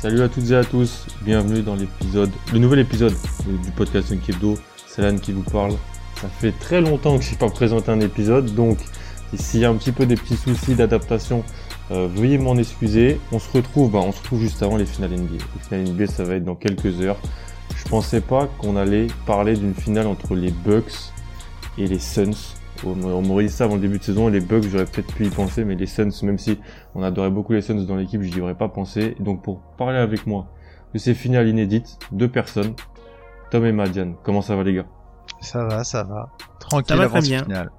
Salut à toutes et à tous, bienvenue dans l'épisode, le nouvel épisode du podcast Nkebdo. C'est Lan qui vous parle. Ça fait très longtemps que je n'ai pas présenté un épisode, donc s'il y a un petit peu des petits soucis d'adaptation, euh, veuillez m'en excuser. On se retrouve, bah, on se retrouve juste avant les finales NBA. Les finales NBA, ça va être dans quelques heures. Je pensais pas qu'on allait parler d'une finale entre les Bucks et les Suns. On m'aurait dit ça avant le début de saison, les Bucks, j'aurais peut-être pu y penser, mais les Suns, même si on adorait beaucoup les Suns dans l'équipe, je n'y aurais pas pensé. Donc pour parler avec moi de ces finales inédites, deux personnes, Tom et Madiane. Comment ça va les gars? Ça va, ça va. Tranquille va avant bien. final.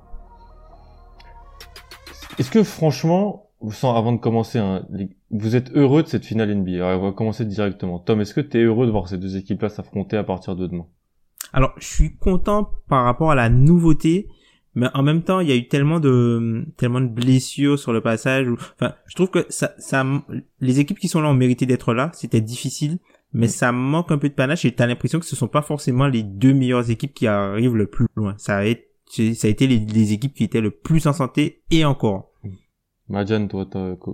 Est-ce que franchement, sans, avant de commencer, hein, vous êtes heureux de cette finale NBA Alors, On va commencer directement. Tom, est-ce que tu es heureux de voir ces deux équipes-là s'affronter à partir de demain? Alors, je suis content par rapport à la nouveauté, mais en même temps, il y a eu tellement de tellement de blessures sur le passage. Enfin, je trouve que ça, ça, les équipes qui sont là ont mérité d'être là. C'était difficile, mais ça manque un peu de panache. Et t'as l'impression que ce sont pas forcément les deux meilleures équipes qui arrivent le plus loin. Ça a été, ça a été les, les équipes qui étaient le plus en santé et encore. Madiane, toi,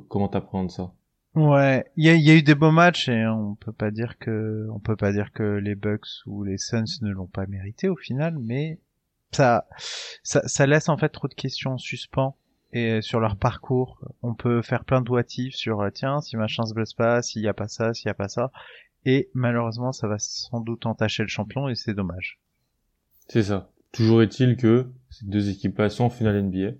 comment t'appréhendes ça? Ouais, il y a, il y a eu des beaux matchs et on peut pas dire que on peut pas dire que les Bucks ou les Suns ne l'ont pas mérité au final, mais ça, ça laisse en fait trop de questions en suspens et sur leur parcours, on peut faire plein de what if sur euh, tiens si machin se blesse pas, s'il y a pas ça, s'il y a pas ça, et malheureusement ça va sans doute entacher le champion et c'est dommage. C'est ça. Toujours est-il que ces deux équipes-là sont en finale NBA.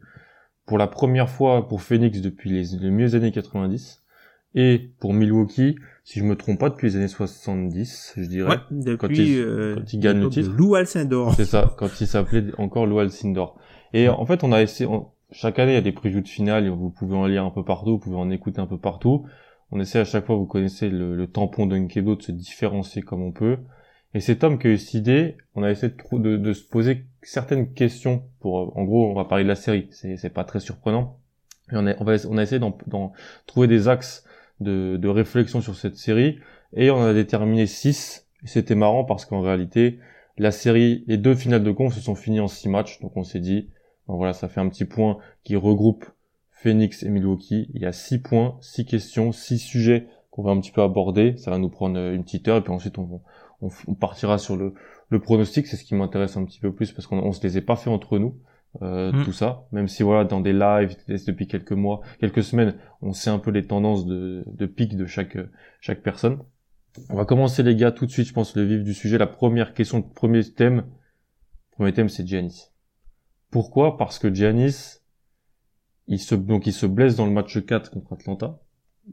Pour la première fois pour Phoenix depuis les, les mieux années 90. Et pour Milwaukee, si je me trompe pas, depuis les années 70, je dirais. Ouais, depuis Quand ils- euh, quand ils gagnent le titre. Lou Alcindor. C'est ça, quand il s'appelait encore Lou Alcindor. Et en fait, on a essayé, on- chaque année, il y a des previews de finale, et vous pouvez en lire un peu partout, vous pouvez en écouter un peu partout. On essaie à chaque fois, vous connaissez le, le tampon d'Unkedo, de se différencier comme on peut. Et c'est Tom qui a eu cette idée, on a essayé de, trou- de, de se poser certaines questions pour, euh, en gros, on va parler de la série, c'est, pas très surprenant. Et on a, on va, on a essayé d'en trouver des axes de, de réflexion sur cette série, et on a déterminé six. Et c'était marrant parce qu'en réalité, la série, les deux finales de conf se sont finies en six matchs, donc on s'est dit, voilà, ça fait un petit point qui regroupe Phoenix et Milwaukee. Il y a six points, six questions, six sujets qu'on va un petit peu aborder. Ça va nous prendre une petite heure et puis ensuite on, on, partira sur le, pronostic. C'est ce qui m'intéresse un petit peu plus parce qu'on on se les est pas fait entre nous. Euh, Mm. tout ça, même si voilà dans des lives depuis quelques mois, quelques semaines, on sait un peu les tendances de, de pic de chaque chaque personne. On va commencer les gars tout de suite, je pense, le vif du sujet. La première question, le premier thème, le premier thème, c'est Giannis. Pourquoi? Parce que Giannis, il se, donc il se blesse dans le match 4 contre Atlanta.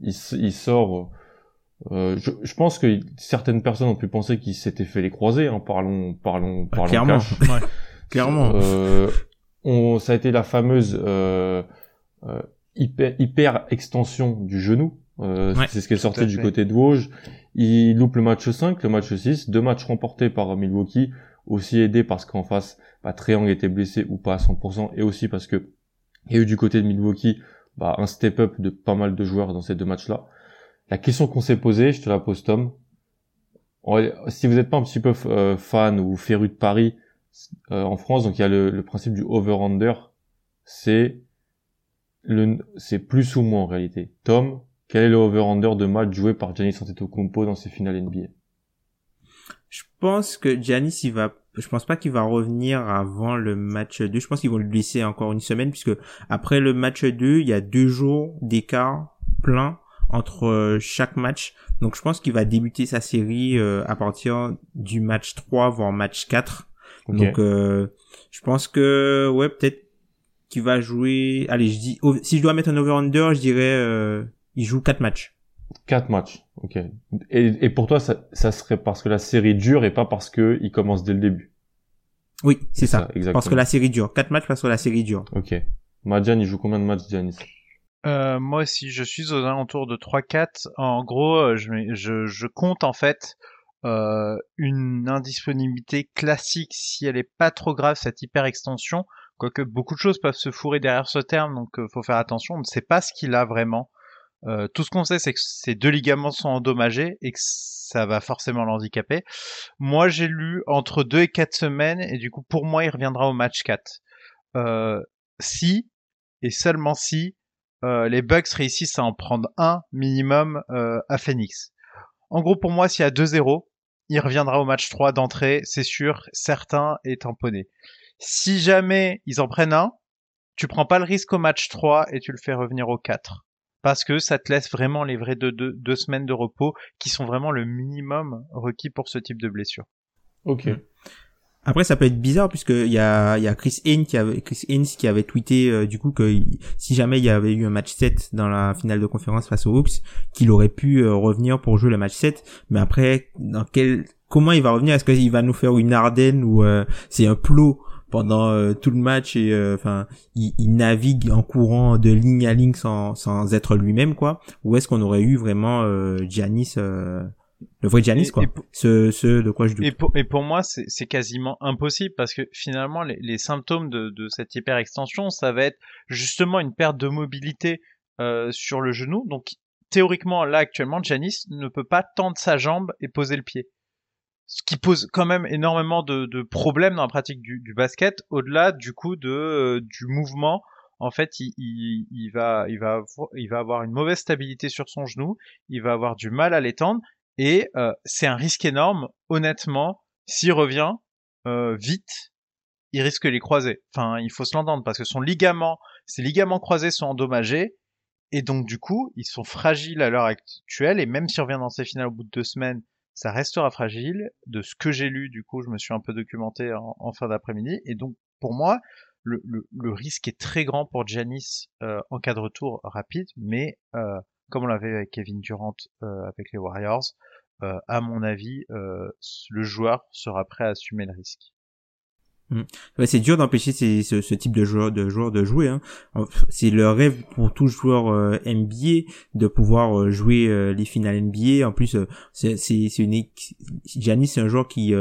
Il, il sort. euh, je, je pense que certaines personnes ont pu penser qu'il s'était fait les croisés. Hein, parlons, parlons, parlons clairement. cash. Clairement. Euh, on, ça a été la fameuse euh, euh, hyper, hyper extension du genou. Euh, Ouais, c'est ce qui est sorti du côté de Vosges. Il loupe le match 5, le match 6, deux matchs remportés par Milwaukee, aussi aidé parce qu'en face, bah, Triangle était blessé ou pas à 100%, et aussi parce que il y a eu du côté de Milwaukee bah, un step-up de pas mal de joueurs dans ces deux matchs-là. La question qu'on s'est posée, je te la pose Tom. Si vous n'êtes pas un petit peu euh, fan ou féru de Paris euh, en France, donc il y a le, le principe du over-under, c'est le, c'est plus ou moins en réalité. Tom, quel est le over-under de match joué par Giannis Antetokounmpo dans ses finales NBA Je pense que Giannis, il va, je pense pas qu'il va revenir avant le match 2. Je pense qu'ils vont le laisser encore une semaine puisque après le match 2, il y a deux jours d'écart plein entre euh, chaque match. Donc je pense qu'il va débuter sa série euh, à partir du match 3 voire match 4. Donc euh, je pense que ouais, peut-être qui va jouer, allez, je dis, si je dois mettre un over-under, je dirais, euh, il joue quatre matchs. Quatre matchs, ok. Et, et pour toi, ça, ça serait parce que la série dure et pas parce que il commence dès le début. Oui, c'est ça. exactement. Parce que la série dure. Quatre matchs parce que la série dure. Ok. Madjan, il joue combien de matchs, Giannis euh, moi aussi, je suis aux alentours de 3-4. En gros, euh, je, je, je compte en fait euh, une indisponibilité classique si elle est pas trop grave, cette hyper extension. Quoique beaucoup de choses peuvent se fourrer derrière ce terme, donc euh, faut faire attention. On ne sait pas ce qu'il a vraiment. Euh, tout ce qu'on sait, c'est que ces deux ligaments sont endommagés et que ça va forcément l'handicaper. Moi, j'ai lu entre 2 et 4 semaines et du coup, pour moi, il reviendra au match 4. Euh, si, et seulement si, euh, les Bucks réussissent à en prendre un minimum à Phoenix. En gros, pour moi, s'il y a 2-0, il reviendra au match 3 d'entrée, c'est sûr, certain et tamponné. Si jamais ils en prennent un, tu prends pas le risque au match 3 et tu le fais revenir au 4. Parce que ça te laisse vraiment les vraies deux, semaines de repos qui sont vraiment le minimum requis pour ce type de blessure. Ok. Après, ça peut être bizarre puisque il y a, y a Chris Haynes qui avait, Chris Haynes qui avait tweeté euh, du coup que si jamais il y avait eu un match 7 dans la finale de conférence face aux Hawks, qu'il aurait pu euh, revenir pour jouer le match 7. Mais après, dans quel, comment il va revenir? Est-ce qu'il va nous faire une Ardennes ou euh, c'est un plot pendant tout le match et enfin il, il, navigue en courant de ligne à ligne sans, sans être lui-même quoi? Ou est-ce qu'on aurait eu vraiment Giannis le vrai Giannis quoi. ce, ce de quoi je doute. Et pour, et pour moi c'est quasiment impossible parce que finalement les, les symptômes de, de cette hyperextension ça va être justement une perte de mobilité euh, sur le genou. Donc théoriquement là actuellement Giannis ne peut pas tendre sa jambe et poser le pied. Ce qui pose quand même énormément de, de problèmes dans la pratique du, du basket au-delà du coup de euh, du mouvement en fait, il, il, il, va, il, va, il va avoir une mauvaise stabilité sur son genou, il va avoir du mal à l'étendre, et euh, c'est un risque énorme, honnêtement. S'il revient euh, vite, il risque les croiser. Enfin, il faut se l'entendre parce que son ligament, ses ligaments croisés sont endommagés et donc du coup, ils sont fragiles à l'heure actuelle. Et même s'il revient dans ses finales au bout de deux semaines, ça restera fragile. De ce que j'ai lu, du coup, je me suis un peu documenté en, fin d'après-midi. Et donc, pour moi, le, risque est très grand pour Janis euh, en cas de retour rapide, mais euh, comme on l'avait avec Kevin Durant euh, avec les Warriors, euh, à mon avis, euh, le joueur sera prêt à assumer le risque. Mm. c'est dur d'empêcher ce, type de joueur de joueur de jouer. Hein. C'est le rêve pour tout joueur NBA de pouvoir jouer les finales NBA. En plus, c'est une c'est un joueur qui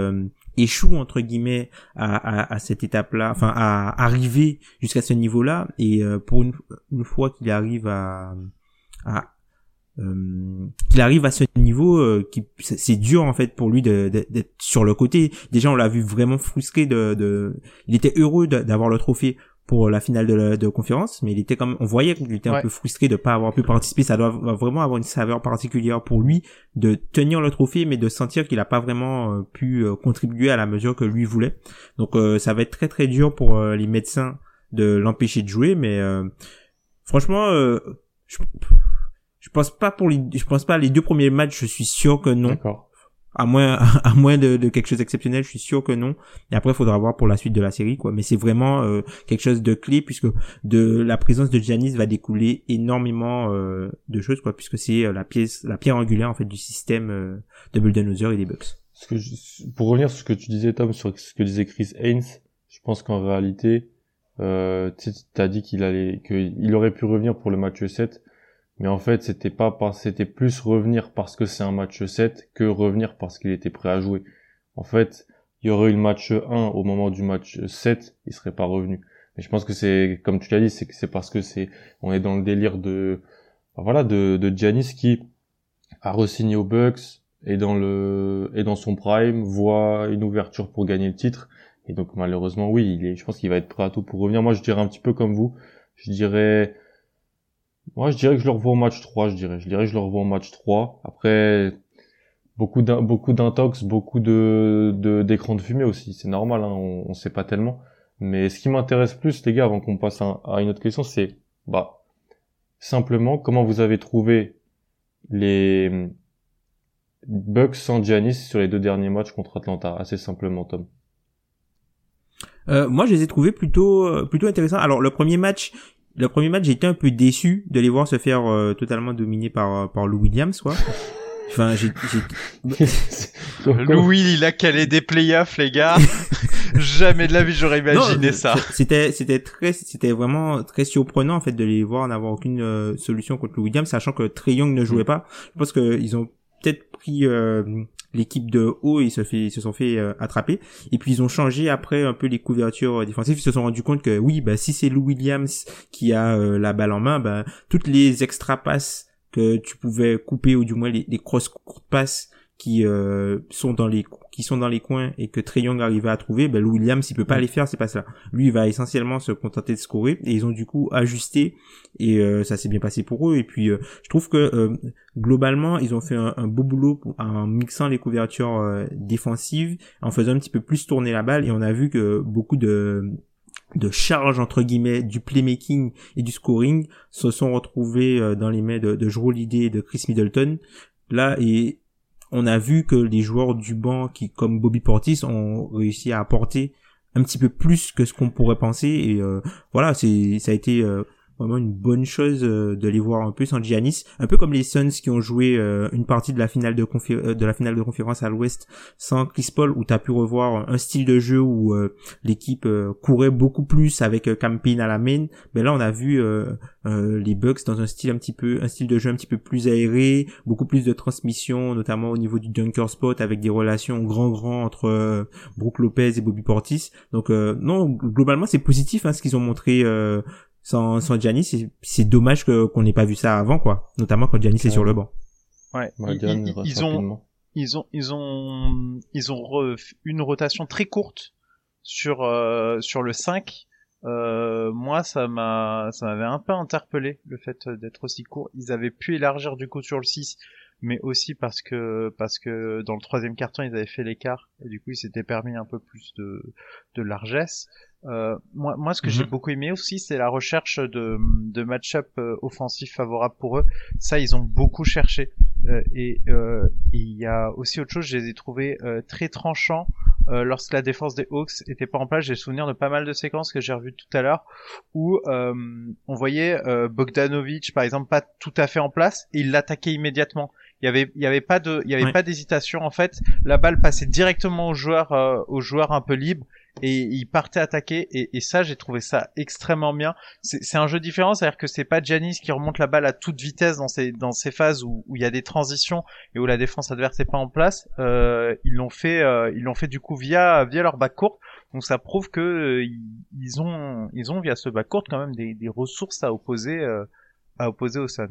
échoue entre guillemets à, à, à cette étape-là, enfin à arriver jusqu'à ce niveau-là. Et pour une, une fois qu'il arrive à, à euh, qu'il arrive à ce niveau euh, qui c'est dur en fait pour lui d'être sur le côté. Déjà on l'a vu vraiment frustré de, de il était heureux d'avoir le trophée pour la finale de, de conférence mais il était comme on voyait qu'il était un peu frustré de pas avoir pu participer. Ça doit vraiment avoir une saveur particulière pour lui de tenir le trophée mais de sentir qu'il a pas vraiment euh, pu euh, contribuer à la mesure que lui voulait. Donc ça va être très très dur pour les médecins de l'empêcher de jouer mais franchement je, je pense pas pour les, je pense pas les deux premiers matchs, je suis sûr que non. D'accord. À moins, à moins de, de, quelque chose d'exceptionnel, je suis sûr que non. Et après, il faudra voir pour la suite de la série, quoi. Mais c'est vraiment euh, quelque chose de clé puisque de la présence de Giannis va découler énormément euh, de choses, quoi, puisque c'est euh, la pièce, la pierre angulaire en fait du système de Bulldozer et des Bucks. Ce que pour revenir sur ce que tu disais, Tom, sur ce que disait Chris Haynes, je pense qu'en réalité, euh, tu as dit qu'il allait, qu'il aurait pu revenir pour le match 7 mais en fait, c'était pas c'était plus revenir parce que c'est un match 7 que revenir parce qu'il était prêt à jouer. En fait, il y aurait eu le match 1 au moment du match 7, il serait pas revenu. Mais je pense que c'est, comme tu l'as dit, c'est que c'est parce que c'est, on est dans le délire de, voilà, de, de Giannis qui a re-signé aux Bucks et dans le, et dans son prime voit une ouverture pour gagner le titre. Et donc, malheureusement, oui, il est, je pense qu'il va être prêt à tout pour revenir. Moi, je dirais un petit peu comme vous. Je dirais, moi, je dirais que je le revois au match 3, je dirais. Je dirais que je le revois au match 3. Après, beaucoup d'intox, beaucoup de d'écran de, fumée aussi. C'est normal, hein, on, on sait pas tellement. Mais ce qui m'intéresse plus, les gars, avant qu'on passe à, une autre question, c'est bah simplement comment vous avez trouvé les Bucks sans Giannis sur les deux derniers matchs contre Atlanta, assez simplement, Tom. Euh, moi, je les ai trouvés plutôt euh, plutôt intéressants. Alors, le premier match, le premier match, j'étais un peu déçu de les voir se faire euh, totalement dominer par par Lou Williams, quoi. Enfin, j'ai, Louis, il a calé des playoffs, les gars. Jamais de la vie j'aurais imaginé ça. C'était, c'était très, c'était vraiment très surprenant en fait de les voir n'avoir aucune solution contre Lou Williams, sachant que Trey Young ne jouait mm. pas. Je pense qu'ils ont peut-être pris euh, l'équipe de haut ils se fait sont fait euh, attraper. Et puis ils ont changé après un peu les couvertures défensives. Ils se sont rendu compte que oui bah si c'est Lou Williams qui a euh, la balle en main bah toutes les extra passes que tu pouvais couper ou du moins les, cross courtes passes qui euh, sont dans les qui sont dans les coins et que Trey Young arrivait à trouver, ben Lou Williams il peut pas les faire, c'est pas ça. Lui il va essentiellement se contenter de scorer et ils ont du coup ajusté et euh, ça s'est bien passé pour eux. Et puis euh, je trouve que globalement ils ont fait un, beau boulot en mixant les couvertures défensives, en faisant un petit peu plus tourner la balle et on a vu que beaucoup de de charge entre guillemets du playmaking et du scoring se sont retrouvés dans les mains de, de Drew et de Chris Middleton. Là et on a vu que les joueurs du banc qui comme Bobby Portis ont réussi à apporter un petit peu plus que ce qu'on pourrait penser. Et euh, voilà c'est ça a été euh, vraiment une bonne chose euh, de les voir un peu sans Giannis, un peu comme les Suns qui ont joué euh, une partie de la finale de, euh, de la finale de conférence à l'Ouest sans Chris Paul, où tu as pu revoir un style de jeu où l'équipe courait beaucoup plus avec Campin à la main. Mais là, on a vu les Bucks dans un style un petit peu, un style de jeu un petit peu plus aéré, beaucoup plus de transmission, notamment au niveau du dunker spot avec des relations grand grand entre Brook Lopez et Bobby Portis. Donc non, globalement c'est positif hein, ce qu'ils ont montré sans, sans Giannis, c'est dommage que qu'on n'ait pas vu ça avant, quoi. Notamment quand Giannis est sur le banc. Ouais. ils, ils, ont, ils ont, ils ont, ils ont une rotation très courte sur euh, sur le 5. Euh, moi, ça m'a, ça m'avait un peu interpellé le fait d'être aussi court. Ils avaient pu élargir du coup sur le 6, mais aussi parce que parce que dans le troisième carton ils avaient fait l'écart et du coup ils s'étaient permis un peu plus de de largesse. Euh, moi, moi, ce que j'ai mhm. beaucoup aimé aussi, c'est la recherche de, de match-up euh, offensif favorable pour eux. Ça, ils ont beaucoup cherché. Euh, et il y a aussi autre chose, je les ai trouvés très tranchants lorsque la défense des Hawks était pas en place. J'ai souvenir de pas mal de séquences que j'ai revues tout à l'heure où on voyait Bogdanovic, par exemple, pas tout à fait en place et il l'attaquait immédiatement. Il y avait, il y avait pas de, il y avait pas d'hésitation en fait. La balle passait directement au joueur, au joueur un peu libre et il partait attaquer et, et ça j'ai trouvé ça extrêmement bien. C'est un jeu différent, c'est-à-dire que c'est pas Janis qui remonte la balle à toute vitesse dans ces dans ces phases où, où il y a des transitions et où la défense adverse n'est pas en place. Euh, ils l'ont fait euh, ils l'ont fait du coup via via leur back court. Donc ça prouve que euh, ils ont ils ont via ce back court quand même des, des ressources à opposer euh, à opposer aux Suns.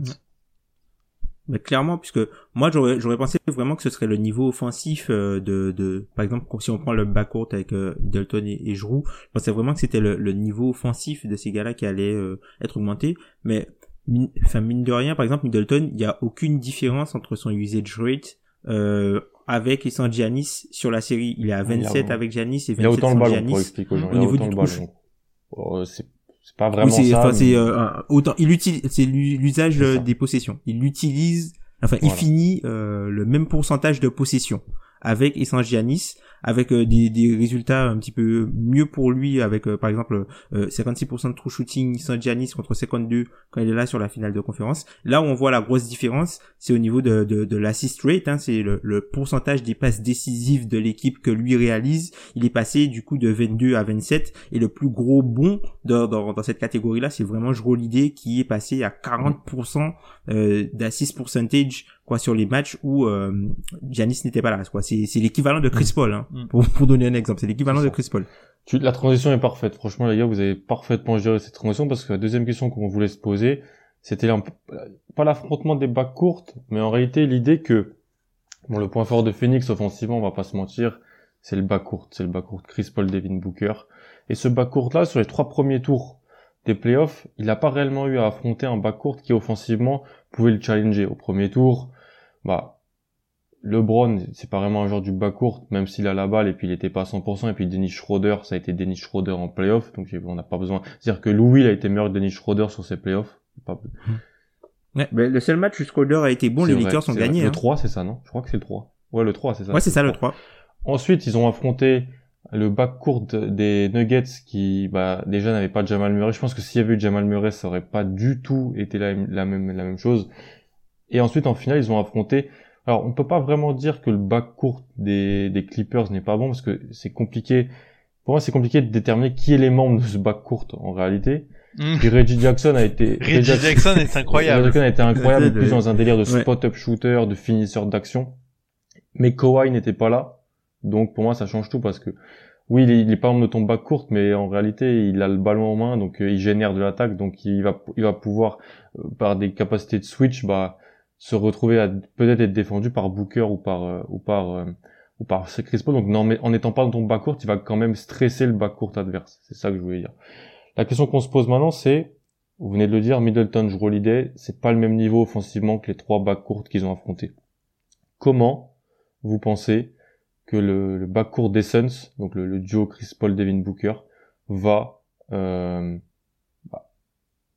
Mais clairement, puisque moi j'aurais j'aurais pensé vraiment que ce serait le niveau offensif euh, de, de par exemple si on prend le backcourt avec euh, Middleton et, et Giroud, je pensais vraiment que c'était le, le, niveau offensif de ces gars-là qui allait euh, être augmenté. Mais enfin mine de rien, par exemple Middleton, il y a aucune différence entre son usage rate euh, avec et sans Giannis sur la série. Il est à 27 avec Giannis et 27 sans Giannis. Au niveau du oh, c'est c'est pas vraiment oui, ça. c'est euh, autant il utilise c'est l'usage des possessions. Il utilise enfin il finit euh, le même pourcentage de possession avec Giannis avec euh, des, des, résultats un petit peu mieux pour lui avec euh, par exemple 56% euh, de true shooting sans Giannis contre 52 quand il est là sur la finale de conférence. Là où on voit la grosse différence, c'est au niveau de, de, de l'assist rate, hein, c'est le, le, pourcentage des passes décisives de l'équipe que lui réalise. Il est passé du coup de 22 à 27 et le plus gros bon dans, dans, dans cette catégorie-là, c'est vraiment Jrue l'idée qui est passé à 40% euh, d'assist percentage quoi sur les matchs où euh, Giannis n'était pas là. Quoi c'est c'est l'équivalent de Chris mm. Paul hein, mm. pour pour donner un exemple. C'est l'équivalent de Chris Paul. Tu, la transition est parfaite. Franchement les gars vous avez parfaitement géré cette transition parce que la deuxième question qu'on voulait se poser c'était pas l'affrontement des bacs courtes mais en réalité l'idée que bon le point fort de Phoenix offensivement on va pas se mentir c'est le bas court c'est le bas court. Chris Paul Devin Booker. Et ce bas court là sur les trois premiers tours des playoffs, il n'a pas réellement eu à affronter un backcourt qui offensivement pouvait le challenger. Au premier tour, bah, LeBron, c'est pas vraiment un joueur du backcourt, même s'il a la balle et puis il était pas à 100%, et puis Dennis Schroeder, ça a été Dennis Schroeder en playoff, donc on n'a pas besoin. C'est-à-dire que Louis a été meilleur que Dennis Schroeder sur ses playoffs. Pas... Ouais, le seul match où Schroeder a été bon, les Lakers ont gagné. Le 3, hein. c'est ça, non? Je crois que c'est le 3. Ouais, le 3, c'est ça. Ouais, c'est ça, le 3. Ensuite, ils ont affronté le bac court des Nuggets qui bah déjà n'avait pas Jamal Murray. Je pense que s'il y avait eu Jamal Murray, ça aurait pas du tout été la, la même la même chose. Et ensuite en finale, ils ont affronté. Alors on peut pas vraiment dire que le bac court des, des Clippers n'est pas bon parce que c'est compliqué. Pour moi, c'est compliqué de déterminer qui est les membres de ce bac court en réalité. Mm. Puis Reggie Jackson a été Reggie Jackson est incroyable. Reggie Jackson a été incroyable, plus dans un délire de spot-up shooter, de finisseur d'action. Mais Kawhi n'était pas là. Donc pour moi, ça change tout parce que oui, il est, il est pas membre de ton bac courte, mais en réalité, il a le ballon en main, donc euh, il génère de l'attaque, donc il va, il va pouvoir euh, par des capacités de switch, bah se retrouver à peut-être être défendu par Booker ou par euh, ou par euh, ou par Chris Paul. Donc non, mais en n'étant pas dans ton bac courte, il va quand même stresser le bac court adverse. C'est ça que je voulais dire. La question qu'on se pose maintenant, c'est, vous venez de le dire, Middleton, Holiday, c'est pas le même niveau offensivement que les trois bacs courtes qu'ils ont affrontés. Comment vous pensez que le, le bac court des Suns, donc le, le duo Chris Paul, Devin Booker, va euh, bah,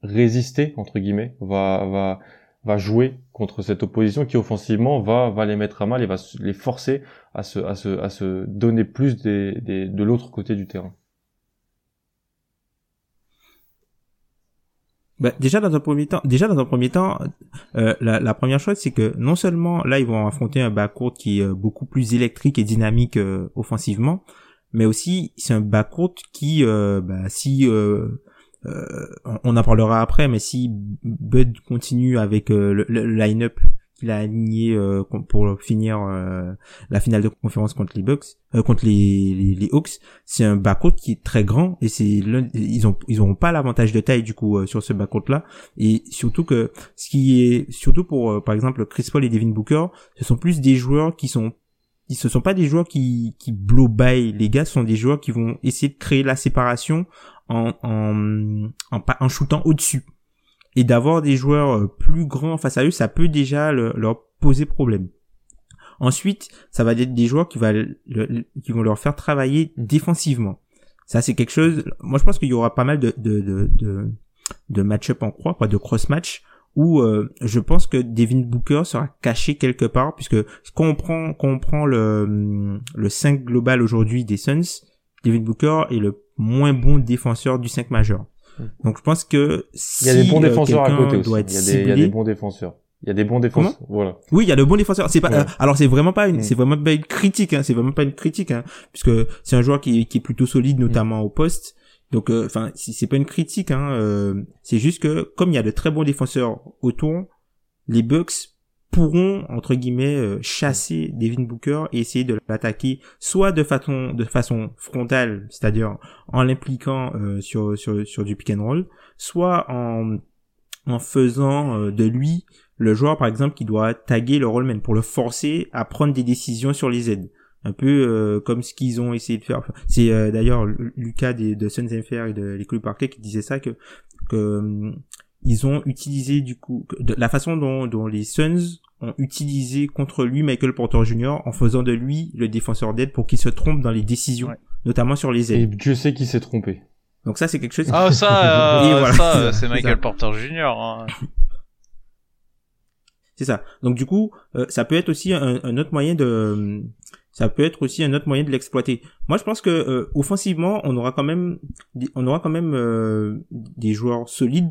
résister entre guillemets, va va va jouer contre cette opposition qui offensivement va va les mettre à mal et va les forcer à se à se à se donner plus des, des de l'autre côté du terrain. Bah, déjà dans un premier temps, déjà dans un premier temps, euh, la, la première chose c'est que non seulement là ils vont affronter un backcourt qui est euh, beaucoup plus électrique et dynamique euh, offensivement, mais aussi c'est un backcourt qui, euh, bah, si on- on en parlera après, mais si Bud continue avec euh, le, le line-up qu'il a aligné euh, pour finir euh, la finale de conférence contre les Bucks, euh, contre les, les, Hawks, c'est un backcourt qui est très grand et c'est ils ont ils pas l'avantage de taille du coup euh, sur ce backcourt là et surtout que ce qui est surtout pour euh, par exemple Chris Paul et Devin Booker, ce sont plus des joueurs qui sont ils ce sont pas des joueurs qui qui blow by les gars, ce sont des joueurs qui vont essayer de créer la séparation en en en, en shootant au-dessus. Et d'avoir des joueurs euh, plus grands face à eux, ça peut déjà le- leur poser problème. Ensuite, ça va être des joueurs qui, va le- qui vont leur faire travailler défensivement. Ça, c'est quelque chose. Moi, je pense qu'il y aura pas mal de de de, de, de match-up en croix, quoi, de cross-match, où euh, je pense que Devin Booker sera caché quelque part, puisque quand on prend quand on prend le le 5 global aujourd'hui des Suns, Devin Booker est le moins bon défenseur du 5 majeur. Donc je pense que si Il y a des bons euh, défenseurs à côté aussi. doit Il y, a des, il y a ciblé- des bons défenseurs. Il y a des bons défenseurs. Voilà. oui, il y a le bon défenseur. C'est pas. Ouais. euh, alors c'est vraiment pas une. Mm. C'est vraiment pas une critique. Hein, c'est vraiment pas une critique. Hein, puisque c'est un joueur qui, qui est plutôt solide, notamment au poste. Donc, euh, enfin, c'est pas une critique. Hein, euh, c'est juste que comme il y a de très bons défenseurs autour, les Bucks pourront entre guillemets euh, chasser Devin Booker et essayer de l'attaquer soit de façon de façon frontale, c'est-à-dire en l'impliquant sur sur du pick and roll, soit en en faisant de lui le joueur par exemple qui doit taguer le rollman pour le forcer à prendre des décisions sur les aides un peu euh, comme ce qu'ils ont essayé de faire Enfin, c'est euh, d'ailleurs Lu- Lucas des, de Suns FR et de l'école Parquet qui disait ça que que hum, ils ont utilisé du coup que- de, la façon dont, dont les Suns ont utilisé contre lui Michael Porter Jr. en faisant de lui le défenseur d'aide pour qu'il se trompe dans les décisions Ouais. notamment sur les Et aides Dieu sait qui s'est trompé. donc ça c'est quelque chose Ah ça, euh, Et voilà, ça, c'est euh, ça, c'est c'est Michael ça. Porter Jr. hein. C'est ça. Donc du coup, euh, ça peut être aussi un, un autre moyen de, ça peut être aussi un autre moyen de l'exploiter. Moi, je pense que euh, offensivement, on aura quand même, on aura quand même euh, des joueurs solides.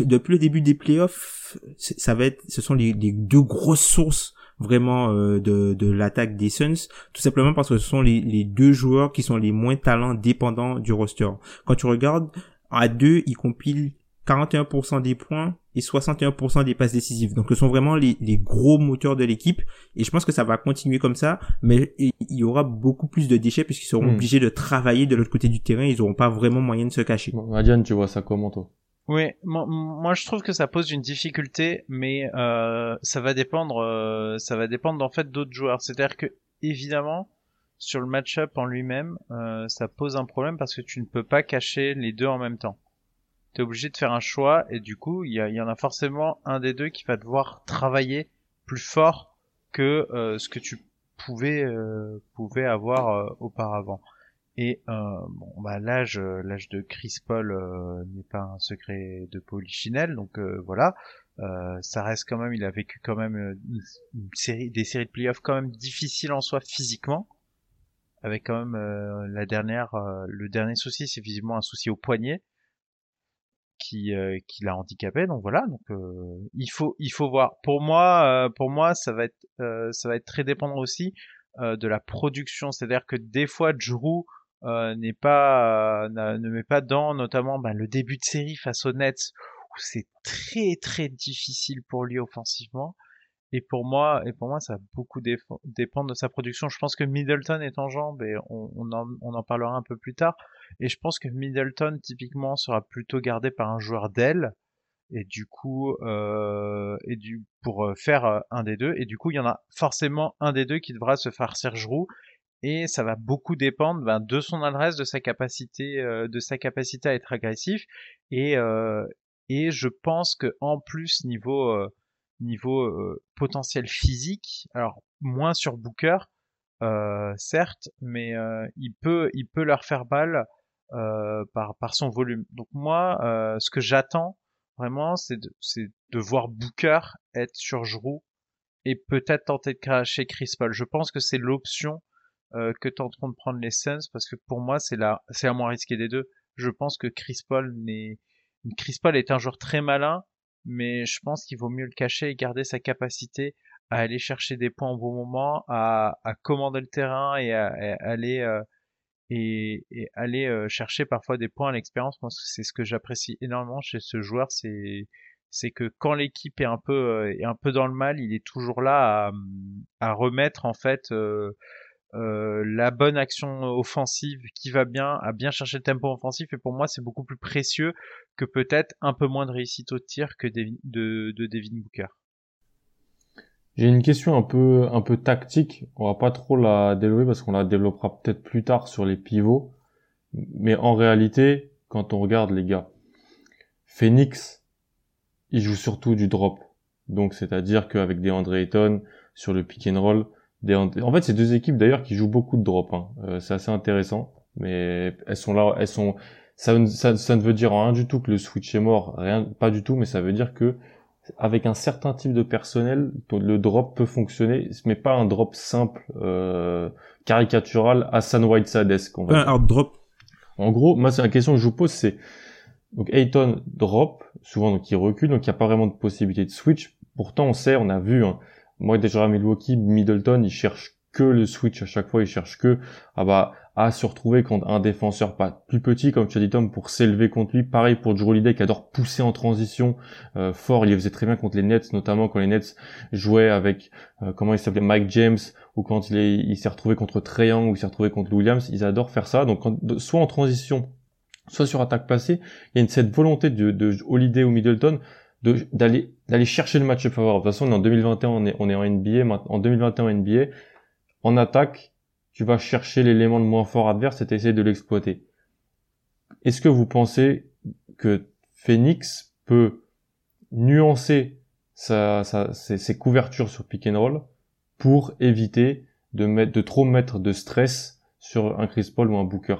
Depuis le début des playoffs, ça va être, ce sont les, les deux grosses sources vraiment euh, de, de l'attaque des Suns, tout simplement parce que ce sont les, les deux joueurs qui sont les moins talents dépendants du roster. Quand tu regardes à deux, ils compilent 41% des points et 61% des passes décisives. Donc ce sont vraiment les, les gros moteurs de l'équipe et je pense que ça va continuer comme ça, mais il y aura beaucoup plus de déchets puisqu'ils seront Hmm. obligés de travailler de l'autre côté du terrain, ils n'auront pas vraiment moyen de se cacher. Bon, Adiane, tu vois ça comment toi? Oui, moi, moi je trouve que ça pose une difficulté, mais euh, ça va dépendre, euh, ça va dépendre en fait d'autres joueurs. C'est-à-dire que évidemment sur le match-up en lui-même, euh, ça pose un problème parce que tu ne peux pas cacher les deux en même temps. T'es obligé de faire un choix et du coup il y, en a forcément un des deux qui va devoir travailler plus fort que euh, ce que tu pouvais euh, avoir euh, auparavant. Et euh, bon, bah, l'âge, l'âge de Chris Paul n'est pas un secret de Polichinelle, donc voilà. Ça reste quand même, il a vécu quand même une, série, des séries de playoffs quand même difficiles en soi physiquement. avec quand même la dernière, le dernier souci, c'est visiblement un souci au poignet qui euh, qui l'a handicapé. Donc voilà, donc il faut il faut voir. Pour moi, pour moi, ça va être ça va être très dépendant aussi de la production. C'est-à-dire que des fois, Drew n'est pas ne met pas dans, notamment ben, le début de série face aux Nets où c'est très très difficile pour lui offensivement. Et pour moi, et pour moi, ça va beaucoup dépendre de sa production. Je pense que Middleton est en jambes et on, en, parlera un peu plus tard. Et je pense que Middleton, typiquement, sera plutôt gardé par un joueur d'aile. Et du coup, euh, et du, pour euh, faire euh, un des deux. Et du coup, il y en a forcément un des deux qui devra se farcir Giroud. Et ça va beaucoup dépendre ben, de son adresse, de sa capacité, euh, de sa capacité à être agressif. Et, euh, et je pense que en plus niveau niveau euh, potentiel physique, alors moins sur Booker, euh, certes, mais euh, il peut il peut leur faire balle par par son volume. Donc moi, ce que j'attends vraiment, c'est de c'est de voir Booker être sur Giroud et peut-être tenter de cracher Chris Paul. Je pense que c'est l'option euh, que tenteront de prendre les Suns parce que pour moi c'est la c'est la moins risqué des deux. Je pense que Chris Paul n'est Chris Paul est un joueur très malin mais je pense qu'il vaut mieux le cacher et garder sa capacité à aller chercher des points au bon moment, à, commander le terrain et à, aller euh, euh, chercher parfois des points à l'expérience. Moi, c'est ce que j'apprécie énormément chez ce joueur, c'est que quand l'équipe est un peu euh, est un peu dans le mal, il est toujours là à remettre en fait euh, la bonne action offensive qui va bien, à bien chercher le tempo offensif. Et pour moi, c'est beaucoup plus précieux que peut-être un peu moins de réussite au tir que de, de Devin Booker. J'ai une question un peu, un peu tactique. On va pas trop la développer parce qu'on la développera peut-être plus tard sur les pivots. Mais en réalité, quand on regarde les gars, Phoenix, il joue surtout du drop. Donc, c'est-à-dire qu'avec des Andre Ayton sur le pick and roll, en fait, c'est deux équipes d'ailleurs qui jouent beaucoup de drop. Hein. Euh, c'est assez intéressant, mais elles sont là, elles sont. Ça, ça, ça, ne veut dire rien du tout que le switch est mort, rien, pas du tout, mais ça veut dire que avec un certain type de personnel, le drop peut fonctionner, mais pas un drop simple, euh, caricatural, à San Whiteside-esque. Un hard drop. En gros, moi, c'est la question que je vous pose, c'est donc Ayton drop, souvent donc il recule, donc il n'y a pas vraiment de possibilité de switch. Pourtant, on sait, on a vu. Hein, moi déjà à Milwaukee, Middleton, il cherche que le switch à chaque fois, il cherche que ah bah à se retrouver contre un défenseur pas plus petit comme tu as dit Tom pour s'élever contre lui. Pareil pour Drew Holiday qui adore pousser en transition euh, fort. Il le faisait très bien contre les Nets, notamment quand les Nets jouaient avec euh, comment il s'appelait Mike James ou quand il est il s'est retrouvé contre Trae Young ou il s'est retrouvé contre Williams. Ils adorent faire ça. Donc soit en transition, soit sur attaque passée, il y a une, cette volonté de, de Holiday ou Middleton d'aller d'aller chercher le match favorable. De toute façon, on est en 2021, on est, on est en NBA. En 2021 NBA, en attaque, tu vas chercher l'élément le moins fort adverse et essayer de l'exploiter. Est-ce que vous pensez que Phoenix peut nuancer sa, sa, ses, ses, couvertures sur pick and roll pour éviter de mettre, de trop mettre de stress sur un Chris Paul ou un Booker?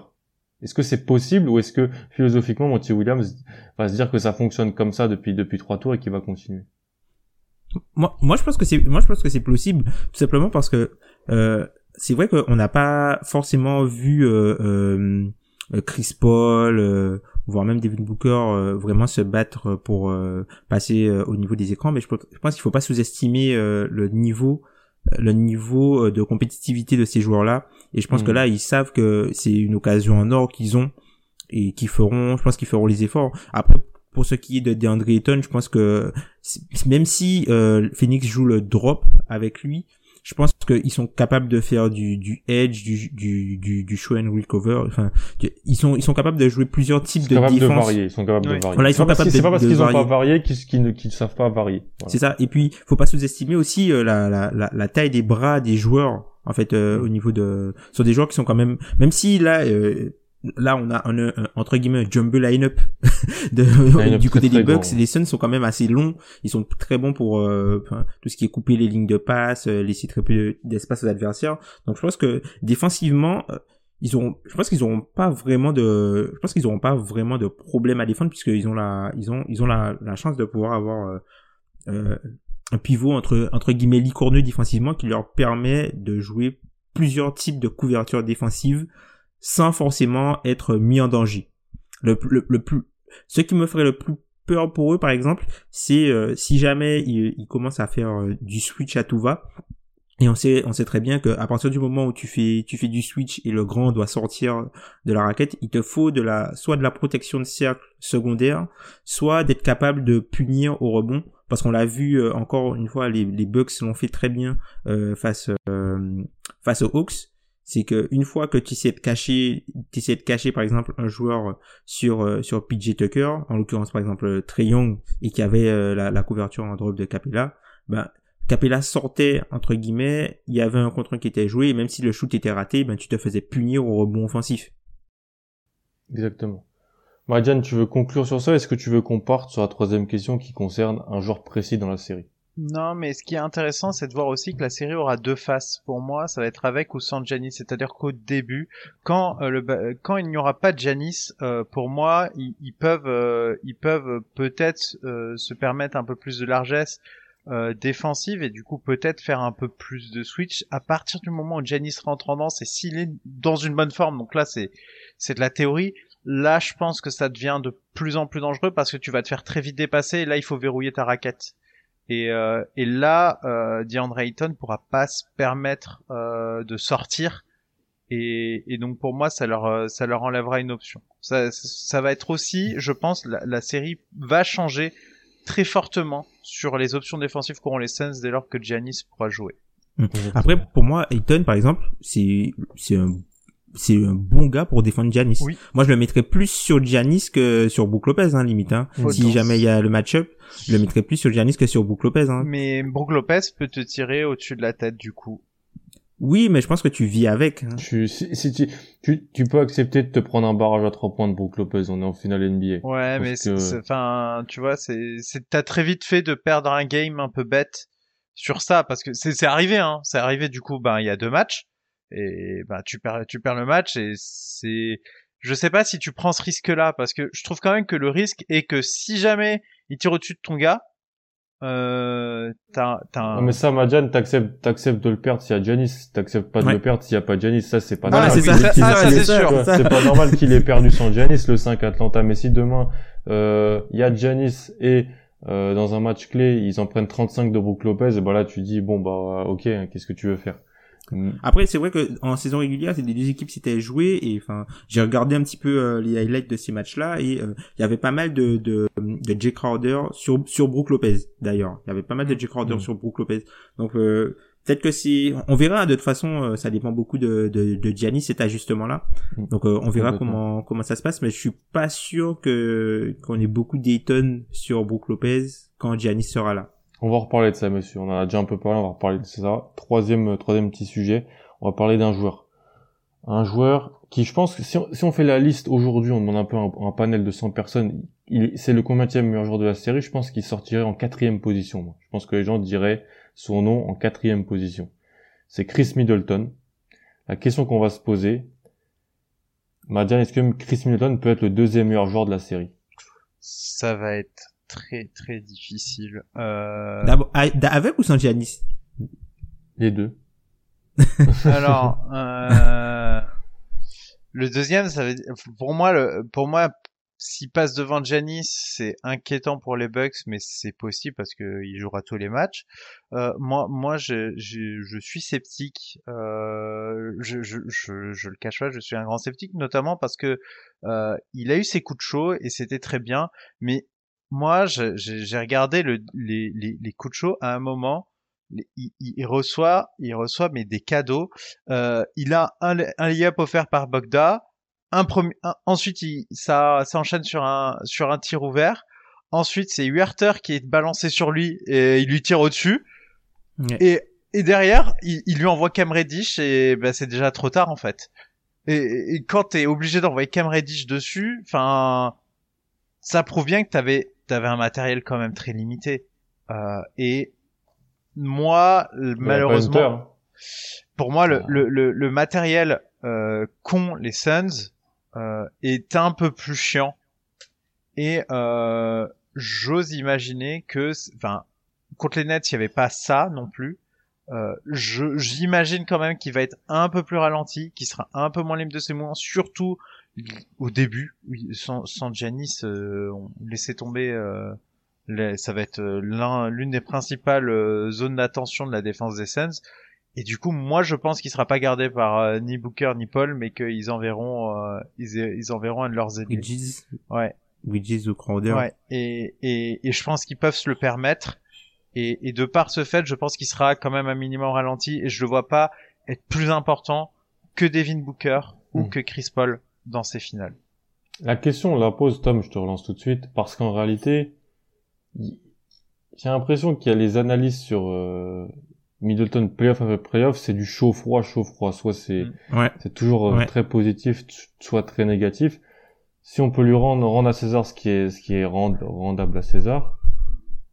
Est-ce que c'est possible ou est-ce que philosophiquement Monty Williams va se dire que ça fonctionne comme ça depuis depuis trois tours et qu'il va continuer? Moi, moi je pense que c'est moi je pense que c'est possible tout simplement parce que euh, c'est vrai qu'on n'a pas forcément vu euh, euh, Chris Paul euh, voire même Devin Booker vraiment se battre pour passer au niveau des écrans mais je, pense qu'il faut pas sous-estimer le niveau le niveau de compétitivité de ces joueurs-là. Et je pense que mm. là, ils savent que c'est une occasion en or qu'ils ont et qu'ils feront, je pense qu'ils feront les efforts. Après, pour ce qui est de DeAndre Ayton, je pense que même si euh, Phoenix joue le drop avec lui, je pense qu'ils sont capables de faire du, du edge, du, du, du, du show and recover. Enfin, ils sont, ils sont capables de jouer plusieurs types de défense. De varier, ils sont capables de varier. Voilà, ils sont capables C'est pas parce qu'ils ont pas varié qu'ils ne savent pas varier. C'est ça. Et puis, faut pas sous-estimer aussi euh, la, la, la, la, taille des bras des joueurs. En fait, euh, au niveau de, sur des joueurs qui sont quand même, même si là, euh, là on a un, entre guillemets un jumbo line-up du côté des Bucks les Suns sont quand même assez longs. Ils sont très bons pour euh, tout ce qui est couper les lignes de passe euh, laisser très peu d'espace aux adversaires. Donc je pense que défensivement euh, ils ont je pense qu'ils auront pas vraiment de je pense qu'ils auront pas vraiment de problème à défendre puisqu'ils ont la ils ont ils ont la, la chance de pouvoir avoir un pivot entre entre guillemets licorneux défensivement qui leur permet de jouer plusieurs types de couverture défensive sans forcément être mis en danger. Le, le, plus, ce qui me ferait le plus peur pour eux, par exemple, c'est euh, si jamais ils, commencent à faire euh, du switch à tout va. Et on sait, on sait très bien qu'à partir du moment où tu fais, tu fais du switch et le grand doit sortir de la raquette, il te faut de la, soit de la protection de cercle secondaire, soit d'être capable de punir au rebond. Parce qu'on l'a vu euh, encore une fois, les, les Bucks l'ont fait très bien face, face aux Hawks c'est que une fois que tu sais de cacher, tu sais de cacher par exemple un joueur sur euh, sur PJ Tucker, en l'occurrence par exemple Trey Young et qui avait euh, la, la, couverture en drop de Capella, ben Capella sortait entre guillemets, il y avait un contre qui était joué et même si le shoot était raté, ben tu te faisais punir au rebond offensif. Exactement. Marianne, tu veux conclure sur ça? Est-ce que tu veux qu'on parte sur la troisième question qui concerne un joueur précis dans la série? Non, mais ce qui est intéressant, c'est de voir aussi que la série aura deux faces. Pour moi, ça va être avec ou sans Janice. C'est-à-dire qu'au début, quand euh, le quand il n'y aura pas de Janice, euh, pour moi, ils, peuvent euh, ils peuvent peut-être se permettre un peu plus de largesse défensive et du coup peut-être faire un peu plus de switch à partir du moment où Janice rentre en danse et s'il est dans une bonne forme. Donc là, c'est c'est de la théorie. Là, je pense que ça devient de plus en plus dangereux parce que tu vas te faire très vite dépasser et là, il faut verrouiller ta raquette. Et, euh, et là, euh, DeAndre Ayton pourra pas se permettre euh, de sortir. Et, et, donc pour moi, ça leur, euh, ça leur enlèvera une option. Ça, ça va être aussi, je pense, la série va changer très fortement sur les options défensives qu'auront les Suns dès lors que Giannis pourra jouer. Après, pour moi, Ayton, par exemple, c'est c'est un c'est un bon gars pour défendre Giannis. Moi, je le mettrais plus sur Giannis que sur Brook Lopez, hein, limite. Hein. Si jamais il y a le match-up, je le mettrais plus sur Giannis que sur Brook Lopez. Hein. Mais Brook Lopez peut te tirer au-dessus de la tête, du coup. Oui, mais je pense que tu vis avec. Hein. Tu, si, tu, tu, tu, peux accepter de te prendre un barrage à trois points de Brook Lopez. On est en finale NBA. Ouais, mais enfin, tu vois, c'est, c'est, t'as très vite fait de perdre un game un peu bête sur ça parce que c'est, c'est arrivé, hein. C'est arrivé du coup, ben, il y a deux matchs et bah tu perds tu perds le match et c'est je sais pas si tu prends ce risque là parce que je trouve quand même que le risque est que si jamais il tire au-dessus de ton gars euh, t'as, t'as un... mais ça, Madjan, t'acceptes, t'acceptes de le perdre s'il y a Janice, t'acceptes pas de le perdre s'il y a pas Janice, ça c'est pas normal. c'est ça, c'est sûr. C'est pas normal qu'il ait perdu sans Janice, le 5 Atlanta, mais si demain, euh, il y a Janice et, euh, dans un match clé, ils en prennent 35 de Brook Lopez, et bah là tu dis, bon bah, ok, hein, qu'est-ce que tu veux faire? Mm. Après, c'est vrai que en saison régulière, c'est des deux équipes s'étaient jouées et enfin, j'ai regardé un petit peu euh, les highlights de ces matchs-là et euh, il y avait pas mal de de, de Jake Crowder sur sur Brook Lopez d'ailleurs. Il y avait pas mal de Jake Crowder mm. sur Brook Lopez. Donc euh, peut-être que si on verra de toute façon, ça dépend beaucoup de de, de Giannis cet ajustement-là. Mm. Donc on verra comment comment ça se passe, mais je suis pas sûr que qu'on ait beaucoup d'Ayton sur Brook Lopez quand Giannis sera là. On va reparler de ça, monsieur. On en a déjà un peu parlé, on va reparler de ça. Troisième, troisième petit sujet, on va parler d'un joueur. Un joueur qui, je pense, si on, fait la liste aujourd'hui, on demande un peu un, panel de 100 personnes, c'est le combienième meilleur joueur de la série, je pense qu'il sortirait en quatrième position. Je pense que les gens diraient son nom en quatrième position. C'est Chris Middleton. La question qu'on va se poser, Madiane, est-ce que Chris Middleton peut être le deuxième meilleur joueur de la série? Ça va être très très difficile. Euh... Avec ou sans Giannis? Les deux. Alors, euh... le deuxième, ça veut dire, pour moi, le, pour moi, s'il passe devant Giannis, c'est inquiétant pour les Bucks, mais c'est possible parce qu'il jouera tous les matchs. Euh, moi, moi, je, je, je suis sceptique. Euh, je, je, je, je, le cache pas, je suis un grand sceptique, notamment parce que euh, il a eu ses coups de chaud et c'était très bien, mais moi, j'ai regardé le, les, les, les, coups de chaud à un moment. Il, il, reçoit, il reçoit mais des cadeaux. Euh, il a un, un layup offert par Bogda. Un premier, ensuite, il, ça, ça enchaîne sur un, sur un tir ouvert. Ensuite, c'est Huerter qui est balancé sur lui et il lui tire au-dessus. Et, et derrière, il, il, lui envoie Cam Reddish et ben, c'est déjà trop tard en fait. Et, et quand t'es obligé d'envoyer Cam Reddish dessus, enfin, ça prouve bien que t'avais t'avais un matériel quand même très limité. Euh, et moi, malheureusement, pour moi, le, le, le, matériel euh, qu'ont les Suns euh, est un peu plus chiant. Et j'ose imaginer que, enfin, contre les Nets, il n'y avait pas ça non plus. Euh, je j'imagine quand même qu'il va être un peu plus ralenti, qu'il sera un peu moins libre de ses mouvements, surtout au début. Oui, sans, sans Giannis, euh, on laissait tomber. Euh, ça va être l'un l'une des principales zones d'attention de la défense des Suns. Et du coup, moi, je pense qu'il sera pas gardé par ni Booker ni Paul, mais qu'ils enverront, ils, ils enverront un de leurs aînés. Ouais. Bridges ou Crowder. Ouais. Et, et, et je pense qu'ils peuvent se le permettre. Et, et de par ce fait, je pense qu'il sera quand même un minimum ralenti et je le vois pas être plus important que Devin Booker ou hmm. que Chris Paul dans ces finales. La question, on la pose, Tom, je te relance tout de suite, parce qu'en réalité, j'ai l'impression qu'il y a les analyses sur euh, Middleton playoff après playoff, c'est du chaud froid, chaud froid. Soit c'est hmm. c'est toujours euh, très positif, soit très négatif. Si on peut lui rendre rendre à César ce qui est ce qui est rendable à César,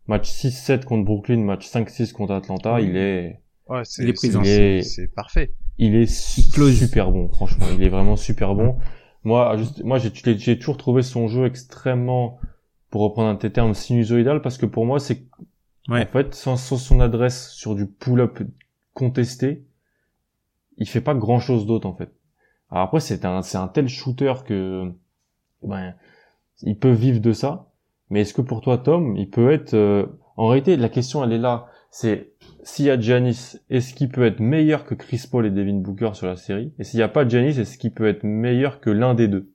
match 6-7 contre Brooklyn, match 5-6 contre Atlanta, il est, ouais, c'est, il c'est parfait. Il est super bon, franchement. Il est vraiment super bon. Moi, juste, moi, j'ai, toujours trouvé son jeu extrêmement, pour reprendre un tes termes, sinusoïdal, parce que pour moi, c'est, ouais. en fait, sans, sans son adresse sur du pull-up contesté, il fait pas grand chose d'autre, en fait. Alors après, c'est un, c'est un tel shooter que, ben, il peut vivre de ça. Mais est-ce que pour toi, Tom, il peut être... Euh, en réalité, la question, elle est là. C'est s'il y a Giannis, est-ce qu'il peut être meilleur que Chris Paul et Devin Booker sur la série? Et s'il n'y a pas Giannis, est-ce qu'il peut être meilleur que l'un des deux?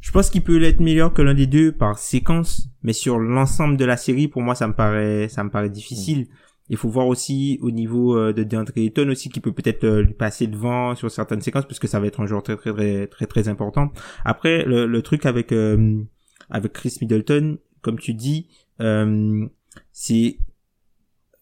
Je pense qu'il peut être meilleur que l'un des deux par séquence, mais sur l'ensemble de la série, pour moi, ça me paraît, ça me paraît difficile. Mm. Il faut voir aussi au niveau euh, de DeAndre Ayton aussi qui peut peut-être euh, lui passer devant sur certaines séquences parce que ça va être un joueur très très très très très important. Après le, le truc avec euh, avec Chris Middleton, comme tu dis, c'est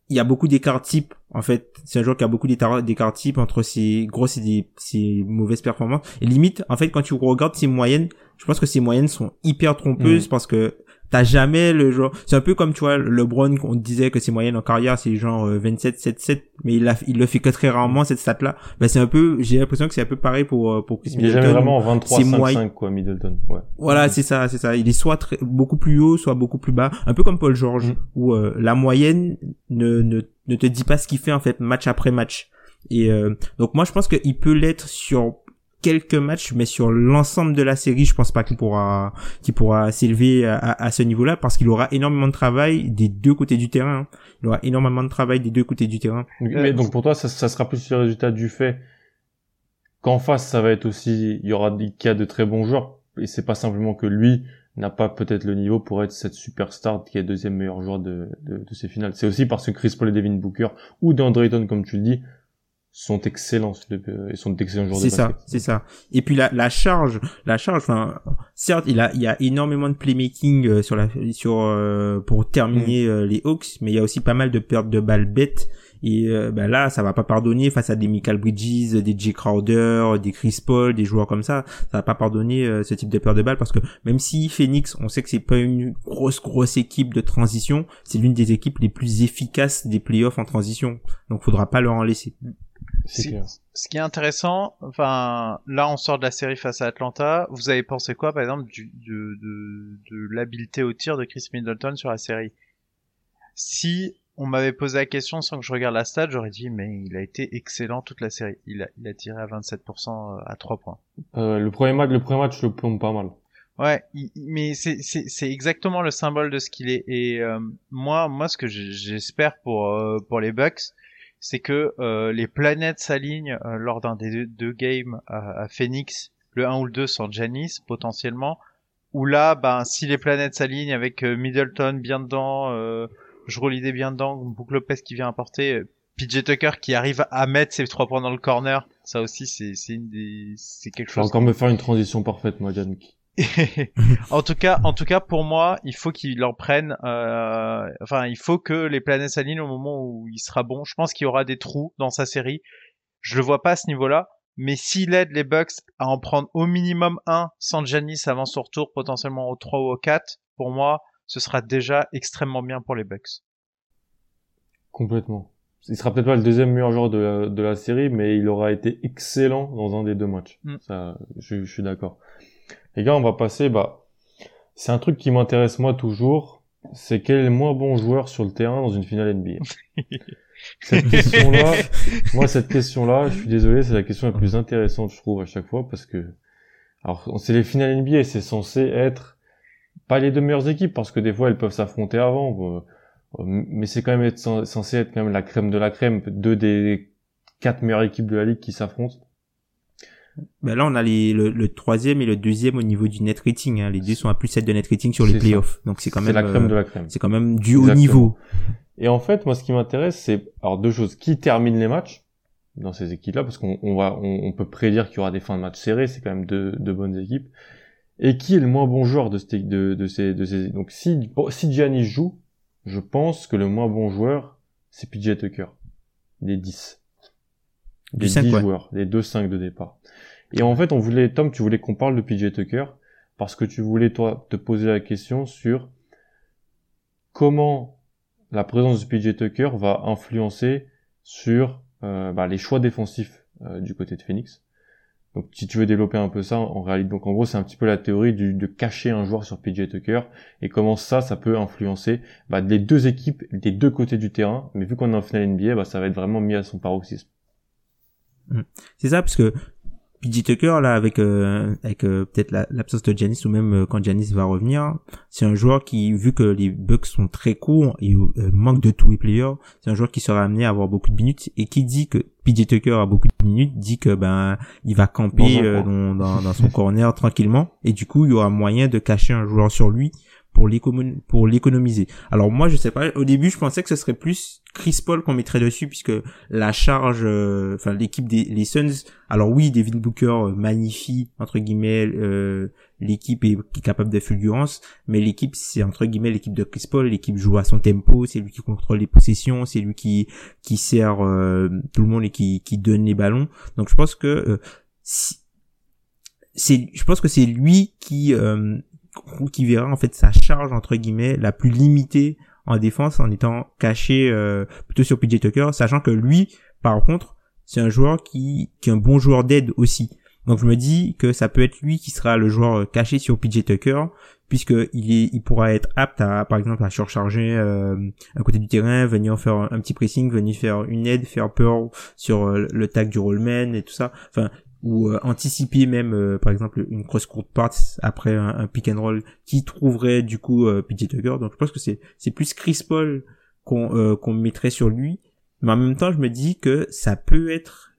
il y a beaucoup d'écarts types en fait c'est un joueur qui a beaucoup d'écarts types entre ses grosses et ses mauvaises performances et limite en fait quand tu regardes ses moyennes je pense que ses moyennes sont hyper trompeuses mm. parce que T'as jamais le genre, c'est un peu comme tu vois LeBron qu'on disait que ses moyennes en carrière c'est genre 27 7 7 mais il a il le fait que très rarement cette stat là. Ben c'est un peu j'ai l'impression que c'est un peu pareil pour euh, pour Chris Middleton. Il est jamais vraiment 23 5 5 quoi Middleton. Ouais. Voilà, c'est ça, c'est ça. Il est soit très, beaucoup plus haut, soit beaucoup plus bas, un peu comme Paul George mm. où euh, la moyenne ne, ne ne te dit pas ce qu'il fait en fait match après match. Et euh, donc moi je pense qu'il peut l'être sur quelques matchs, mais sur l'ensemble de la série, je pense pas qu'il pourra, qu'il pourra s'élever à, ce niveau-là parce qu'il aura énormément de travail des deux côtés du terrain. Hein. Il aura énormément de travail des deux côtés du terrain. Mais donc pour toi, ça, ça sera plus le résultat du fait qu'en face, ça va être aussi, il y aura des cas de très bons joueurs et c'est pas simplement que lui n'a pas peut-être le niveau pour être cette superstar qui est deuxième meilleur joueur de, de, de ces finales. C'est aussi parce que Chris Paul et Devin Booker ou d'Andre Ayton, comme tu le dis, sont excellents et sont d'excellents joueurs C'est ça, c'est ça. Et puis la, la charge, la charge, enfin, certes, il a, il y a énormément de playmaking euh, sur la, sur euh, pour terminer mm. euh, les Hawks, mais il y a aussi pas mal de pertes de balles bêtes. Et ben là, ça va pas pardonner face à des Michael Bridges, des Jay Crowder, des Chris Paul, des joueurs comme ça. Ça va pas pardonner ce type de perte de balles parce que même si Phoenix, on sait que c'est pas une grosse grosse équipe de transition, c'est l'une des équipes les plus efficaces des playoffs en transition. Donc, faudra pas leur en laisser. Ce qui est intéressant, enfin, là on sort de la série face à Atlanta. Vous avez pensé quoi, par exemple, du, de, de, de l'habileté au tir de Chris Middleton sur la série? Si on m'avait posé la question sans que je regarde la stat, j'aurais dit mais il a été excellent toute la série. Il a, il a tiré à 27% euh, à 3 points. Euh, le premier match, le premier match le plombe pas mal. Ouais, mais c'est c'est exactement le symbole de ce qu'il est. Et euh, moi moi ce que j'espère pour euh, pour les Bucks, c'est que euh, les planètes s'alignent euh, lors d'un des deux, games à, Phoenix, le 1 ou le 2 sans Janice potentiellement, où là, ben, si les planètes s'alignent avec euh, Middleton bien dedans, euh, l'idée bien dedans, Book Lopez qui vient apporter, PJ Tucker qui arrive à mettre ses trois points dans le corner, ça aussi c'est c'est une des c'est quelque chose. Je vais encore me faire une transition parfaite moi, Janik. En tout cas, en tout cas, pour moi, il faut qu'il en prenne. Euh, enfin, il faut que les planètes s'alignent au moment où il sera bon. Je pense qu'il y aura des trous dans sa série. Je le vois pas à ce niveau-là, mais s'il aide les Bucks à en prendre au minimum un sans Janis avant son retour, potentiellement au 3 ou au 4, pour moi, ce sera déjà extrêmement bien pour les Bucks. Complètement. Il sera peut-être pas le deuxième meilleur joueur de la, série, mais il aura été excellent dans un des deux matchs. Mm. Ça, je suis d'accord. Les gars, on va passer, bah, c'est un truc qui m'intéresse moi toujours. c'est quel est le moins bon joueur sur le terrain dans une finale NBA Cette question-là, moi cette question-là, je suis désolé, c'est la question la plus intéressante je trouve à chaque fois parce que alors c'est les finales NBA, c'est censé être pas les deux meilleures équipes parce que des fois elles peuvent s'affronter avant, euh, mais c'est quand même être, censé être quand même la crème de la crème, deux des quatre meilleures équipes de la ligue qui s'affrontent. Ben là, on a les, le, troisième et le deuxième au niveau du net rating. Hein. Les deux sont à plus 7 de net rating sur les playoffs. Donc c'est quand même la crème de la crème. C'est quand même du haut niveau. Et en fait, moi, ce qui m'intéresse, c'est alors deux choses qui terminent les matchs dans ces équipes-là, parce qu'on on va, on, peut prédire qu'il y aura des fins de match serrées. C'est quand même deux, deux bonnes équipes. Et qui est le moins bon joueur de, de, de ces, de ces donc si si Giannis joue, je pense que le moins bon joueur c'est PJ Tucker des 10 des 10 joueurs, des 2-5 de départ. Et en fait, on voulait, Tom, tu voulais qu'on parle de PJ Tucker parce que tu voulais, toi, te poser la question sur comment la présence de PJ Tucker va influencer sur euh, bah, les choix défensifs euh, du côté de Phoenix. Donc, si tu veux développer un peu ça, en réalité, donc en gros, c'est un petit peu la théorie du, de cacher un joueur sur PJ Tucker et comment ça, ça peut influencer bah, les deux équipes des deux côtés du terrain. Mais vu qu'on est en finale NBA, bah, ça va être vraiment mis à son paroxysme. Mm. C'est ça, parce que PJ Tucker là avec euh, avec euh, peut-être l'absence de Janis ou même euh, quand Janis va revenir, c'est un joueur qui vu que les Bucks sont très courts et manque de two player, c'est un joueur qui sera amené à avoir beaucoup de minutes et qui dit que PJ Tucker a beaucoup de minutes dit que ben il va camper dans, dans, dans, son corner tranquillement et du coup il y aura moyen de cacher un joueur sur lui pour l'économiser. Alors moi je sais pas, au début je pensais que ce serait plus Chris Paul qu'on mettrait dessus puisque la charge, euh, enfin l'équipe des les Suns, alors oui Devin Booker euh, magnifie entre guillemets euh, l'équipe est, capable de fulgurance, mais l'équipe c'est entre guillemets l'équipe de Chris Paul, l'équipe joue à son tempo, c'est lui qui contrôle les possessions, c'est lui qui qui sert tout le monde et qui qui donne les ballons. Donc je pense que c'est je pense que c'est lui qui qui verra en fait sa charge entre guillemets la plus limitée en défense en étant caché euh, plutôt sur PJ Tucker, sachant que lui, par contre, c'est un joueur qui, qui est un bon joueur d'aide aussi. Donc je me dis que ça peut être lui qui sera le joueur euh, caché sur PJ Tucker, puisque il est, il pourra être apte à, par exemple, à surcharger euh, un côté du terrain, venir faire un, petit pressing, venir faire une aide, faire peur sur euh, le tag du rollman et tout ça. Enfin, ou euh, anticiper même euh, par exemple une cross court pass après un, pick and roll qui trouverait du coup euh, PJ Tucker. Donc je pense que c'est c'est plus Chris Paul qu'on euh, qu'on mettrait sur lui. Mais en même temps je me dis que ça peut être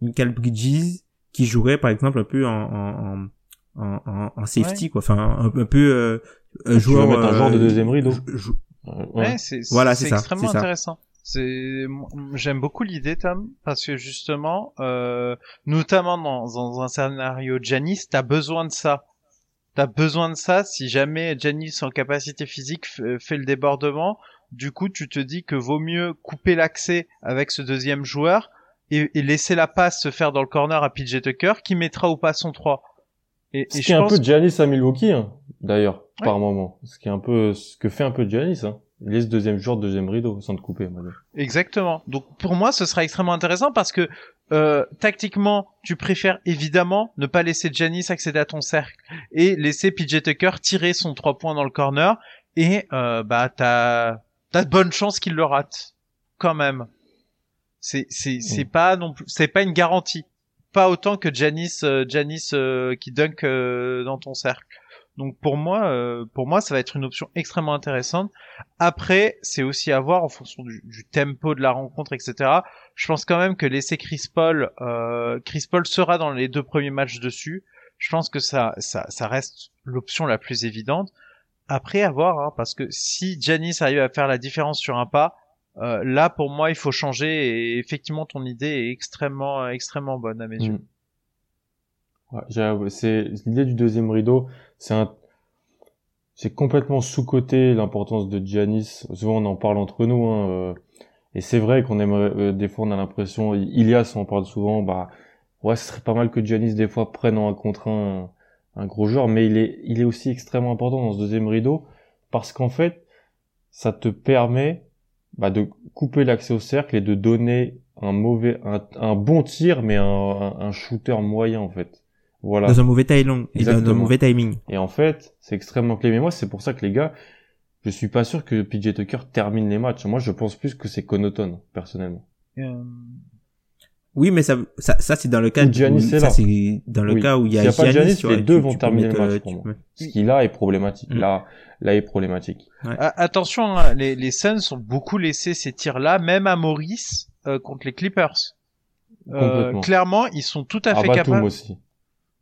Michael Bridges qui jouerait par exemple un peu en en en, en, en safety quoi. Enfin un, un peu un joueur un genre de deuxième rideau. ouais, c'est voilà c'est extrêmement intéressant c'est j'aime beaucoup l'idée Tom parce que justement euh, notamment dans, dans, un scénario Janice t'as besoin de ça. T'as besoin de ça si jamais Janice en capacité physique fait le débordement. Du coup tu te dis que vaut mieux couper l'accès avec ce deuxième joueur et, et, laisser la passe se faire dans le corner à PJ Tucker qui mettra ou pas son 3 et, ce qui est un peu Janice à Milwaukee hein, d'ailleurs par moment. Ce qui est un peu ce que fait un peu Janice hein laisse deuxième jour, deuxième rideau, sans te couper. Exactement. Donc pour moi, ce sera extrêmement intéressant parce que euh, tactiquement, tu préfères évidemment ne pas laisser Janice accéder à ton cercle et laisser PJ Tucker tirer son trois points dans le corner et euh, bah t'as t'as de bonnes chances qu'il le rate quand même. C'est c'est c'est mm. pas non plus c'est pas une garantie. Pas autant que Janice euh, Janice euh, qui dunk euh, dans ton cercle. Donc pour moi, euh, pour moi, ça va être une option extrêmement intéressante. Après, c'est aussi à voir en fonction du, tempo de la rencontre, etc. Je pense quand même que laisser Chris Paul, euh, Chris Paul sera dans les deux premiers matchs dessus. Je pense que ça, ça, ça reste l'option la plus évidente. Après, à voir, hein, parce que si Janice arrive à faire la différence sur un pas, euh, là pour moi, il faut changer. Et effectivement, ton idée est extrêmement, extrêmement bonne à mes yeux. Ouais, c'est l'idée du deuxième rideau c'est un c'est complètement sous-coté l'importance de Giannis. Souvent on en parle entre nous, hein, euh, et c'est vrai qu'on aimerait euh, des fois on a l'impression, Ilias on en parle souvent, bah ouais ce serait pas mal que Giannis des fois prenne en un contre un, un gros joueur, mais il est il est aussi extrêmement important dans ce deuxième rideau parce qu'en fait ça te permet bah, de couper l'accès au cercle et de donner un mauvais un, un bon tir mais un, un shooter moyen en fait dans un mauvais timing. Et dans un mauvais timing. Et en fait, c'est extrêmement clé. Mais moi, c'est pour ça que les gars, je suis pas sûr que PJ Tucker termine les matchs. Moi, je pense plus que c'est Connaughton, personnellement. Euh, Oui, mais ça, ça, ça c'est dans le cas Giannis où, est ça là. c'est dans le Oui. cas où il y a, S'il y a pas Giannis, Giannis, les deux tu- vont tu terminer le match euh, pour moi. peux- Ce qui là est problématique. Mm. Là, là est problématique. a- Attention, hein, les, les Suns ont beaucoup laissé ces tirs-là, même à Maurice euh, contre les Clippers. Euh, Complètement. clairement, ils sont tout à Ah, fait Batum capables. aussi.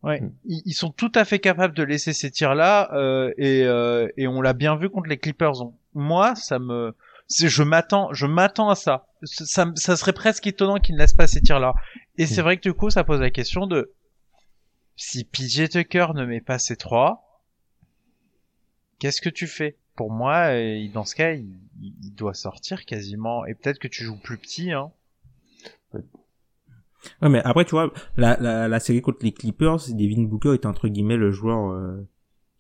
Ouais, Mm. ils, ils sont tout à fait capables de laisser ces tirs-là euh, et, euh, et on l'a bien vu contre les Clippers. On- Moi, ça me, je m'attends, je m'attends à ça. Ça, ça, serait presque étonnant qu'ils ne laissent pas ces tirs-là. Et c'est Mm. vrai que du coup, ça pose la question de si PJ Tucker ne met pas ces trois, qu'est-ce que tu fais? Pour moi, euh, dans ce cas, il, il- il doit sortir quasiment. Et peut-être que tu joues plus petit. Hein. Ouais, mais après, tu vois, la, la, la série contre les Clippers, Devin Booker était entre guillemets le joueur euh,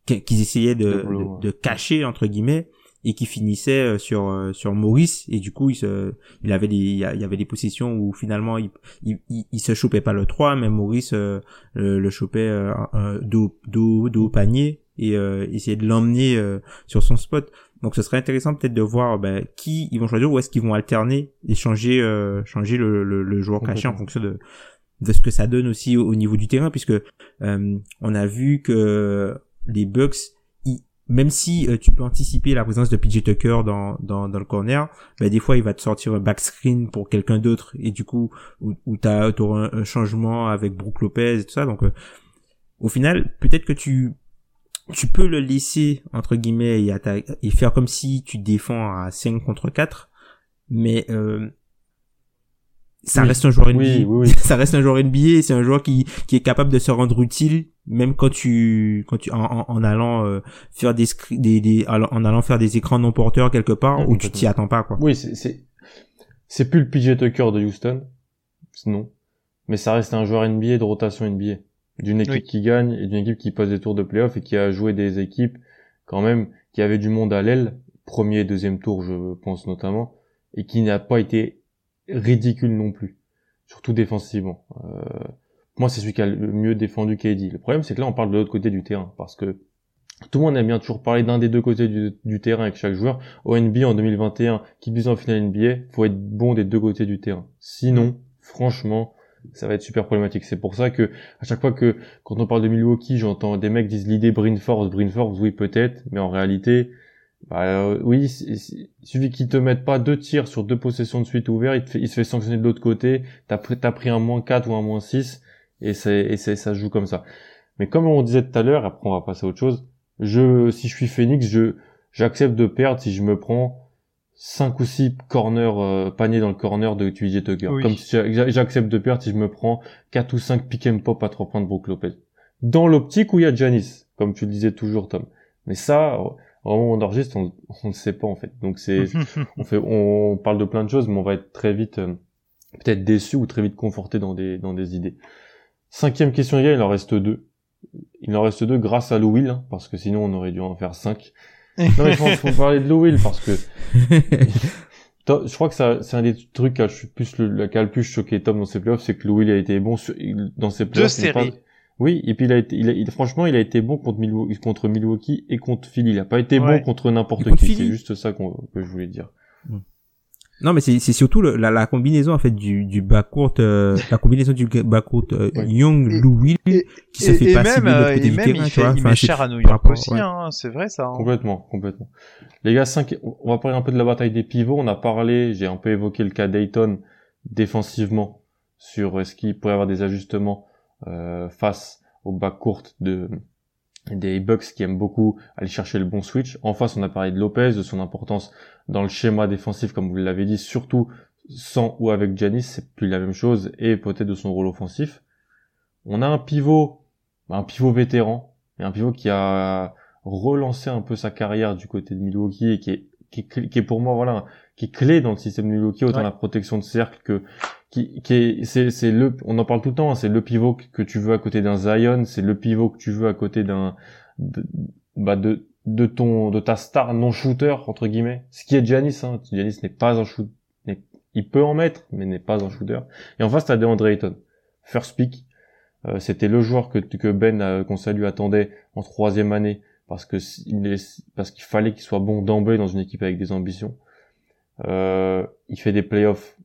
qu'- qu'ils essayaient de, De blow, de, ouais. de cacher entre guillemets et qui finissait euh, sur euh, sur Maurice et du coup il se il avait des il y avait des positions où finalement il il, il, se chopait pas le 3 mais Maurice euh, le, le chopait euh, dos dos dos au panier et euh, essayait de l'emmener euh, sur son spot. Donc ce serait intéressant peut-être de voir ben, qui ils vont choisir ou est-ce qu'ils vont alterner et changer euh, changer le, le, le joueur caché en fonction de de ce que ça donne aussi au, au niveau du terrain puisque euh, on a vu que les Bucks ils- même si euh, tu peux anticiper la présence de PJ Tucker dans, dans, dans le corner, ben, des fois il va te sortir un back screen pour quelqu'un d'autre et du coup où, où t'as auras un, un changement avec Brook Lopez et tout ça. Donc euh, au final peut-être que tu tu peux le laisser entre guillemets et, atta- et faire comme si tu défends à 5 contre 4 mais euh, ça Oui. reste un joueur NBA Oui, oui, oui. ça reste un joueur NBA c'est un joueur qui qui est capable de se rendre utile même quand tu quand tu en, en, en allant euh, faire des, en allant faire des écrans non porteurs quelque part Ouais, où tu t'y attends pas quoi. Oui, c'est, c'est, c'est plus le PJ Tucker de Houston. Non. Mais ça reste un joueur NBA de rotation NBA. D'une équipe Oui. qui gagne et d'une équipe qui passe des tours de playoff et qui a joué des équipes, quand même, qui avaient du monde à l'aile. Premier et deuxième tour, je pense notamment. Et qui n'a pas été ridicule non plus. Surtout défensivement. Euh, moi, c'est celui qui a le mieux défendu KD. Le problème, c'est que là, on parle de l'autre côté du terrain. Parce que tout le monde aime bien toujours parler d'un des deux côtés du, du terrain avec chaque joueur. Au NBA en 2021, qui plus en finale NBA, faut être bon des deux côtés du terrain. Sinon, franchement, ça va être super problématique. C'est pour ça que à chaque fois que quand on parle de Milwaukee, j'entends des mecs disent l'idée Bryn Force, Bryn Force, oui peut-être, mais en réalité, bah, euh, oui, il suffit qu'ils te mettent pas deux tirs sur deux possessions de suite ouverts, il, se fait sanctionner de l'autre côté, t'as pris, un moins 4 ou un moins 6, et et ça joue comme ça. Mais comme on disait tout à l'heure, après on va passer à autre chose, je, si je suis Phoenix, j'accepte de perdre si je me prends 5 ou 6 corners, euh, paniers dans le corner de TJ Tucker. Oui. Comme si j'a- j'accepte de perdre si je me prends 4 ou 5 pick and pop à 3 points de Brook Lopez. Dans l'optique où il y a Janis, comme tu le disais toujours, Tom. Mais ça, au moment où on enregistre, on, on ne sait pas, en fait. Donc c'est, on fait, on parle de plein de choses, mais on va être très vite, euh, peut-être déçu ou très vite conforté dans des, dans des idées. Cinquième question, il en reste deux. Il en rest deux grâce à Lou Will, hein, parce que sinon on aurait dû en faire cinq. Non mais je pense qu'il faut parler de Lou Will parce que je crois que ça, c'est un des trucs qui a le plus, le, qui a le plus choqué Tom dans ses playoffs, c'est que Lou Will a été bon sur- dans ses playoffs. n'a séries. pas- Oui, et puis il a été, il a- il- franchement, il a été bon contre Milwaukee, contre Milwaukee et contre Philly. Il a pas été Ouais. bon contre n'importe qui. C'est juste ça qu'on, que je voulais dire. Non, mais c'est c'est surtout le- la, la combinaison en fait du du backcourt, euh, la combinaison du backcourt euh. Young, Et- Lou Will, et, qui se et- fait et pas même, de euh, côté et du même, terrain, il vois. fait, il Enfin, met cher à New York rapport- aussi, ouais. hein, c'est vrai ça. hein. Complètement, complètement. Les gars, cinq, on va parler un peu de la bataille des pivots. On a parlé, j'ai un peu évoqué le cas Dayton défensivement sur est-ce qu'il pourrait y avoir des ajustements euh, face au back court de des Bucks qui aiment beaucoup aller chercher le bon switch. En face, on a parlé de Lopez, de son importance dans le schéma défensif, comme vous l'avez dit, surtout sans ou avec Janis, c'est plus la même chose, et peut-être de son rôle offensif. On a un pivot, un pivot vétéran, et un pivot qui a relancé un peu sa carrière du côté de Milwaukee et qui est, qui est, clé- qui est pour moi, voilà, qui est clé dans le système de Milwaukee, autant Ouais. la protection de cercle que, c'est, le, on en parle tout le temps, hein, c'est le pivot que- tu veux à côté d'un Zion, c'est le pivot que tu veux à côté d'un, de, bah de, ton, de ta star non shooter, entre guillemets. Ce qui est Giannis, hein. N'est pas un shoot, il peut en mettre, mais n'est pas un shooter. Et en face, t'as DeAndre Ayton. First pick. Euh, c'était le joueur que, que Ben, euh, qu'on salue, attendait en troisième année parce que parce qu'il fallait qu'il soit bon d'emblée dans une équipe avec des ambitions. Euh, il fait des playoffs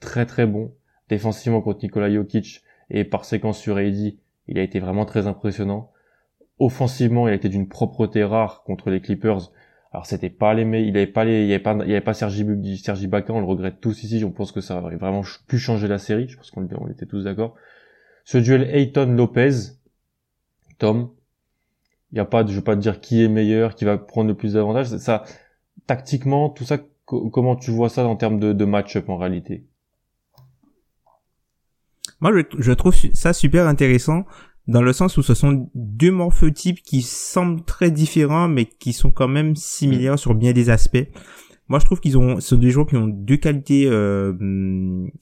très très bons défensivement contre Nikola Jokic et par séquence sur AD, il a été vraiment très impressionnant. Offensivement, il a été d'une propreté rare contre les Clippers. Alors c'était pas les mais il avait pas les il y avait pas il y avait pas Sergi Sergi on le regrette tous ici, on pense que ça aurait vraiment pu changer la série, je pense qu'on était tous d'accord. Ce duel Ayton Lopez Tom, il y a pas de je vais pas te dire qui est meilleur, qui va prendre le plus d'avantages, ça tactiquement tout ça comment tu vois ça en termes de match-up en réalité? Moi je, je trouve ça super intéressant dans le sens où ce sont deux morphotypes qui semblent très différents, mais qui sont quand même similaires sur bien des aspects. Moi, je trouve qu'ils ont, ce sont des joueurs qui ont deux qualités euh,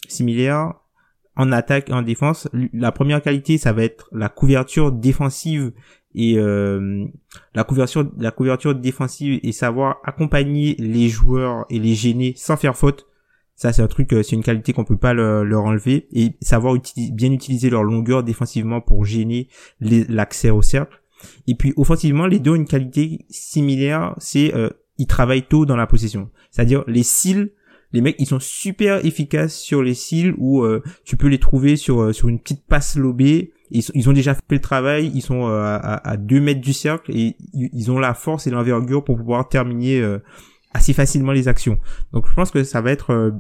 similaires en attaque et en défense. La première qualité, ça va être la couverture défensive et euh, la couverture, la couverture défensive et savoir accompagner les joueurs et les gêner sans faire faute. Ça, c'est un truc, euh, c'est une qualité qu'on peut pas leur enlever et savoir bien utiliser leur longueur défensivement pour gêner l'accès au cercle. Et puis offensivement, les deux ont une qualité similaire, c'est euh, ils travaillent tôt dans la possession. C'est-à-dire les cils, les mecs, ils sont super efficaces sur les cils où euh, tu peux les trouver sur euh, sur une petite passe lobée. Ils, ont déjà fait le travail, ils sont à, à, deux mètres du cercle et ils ont la force et l'envergure pour pouvoir terminer assez facilement les actions. Donc je pense que ça va être euh,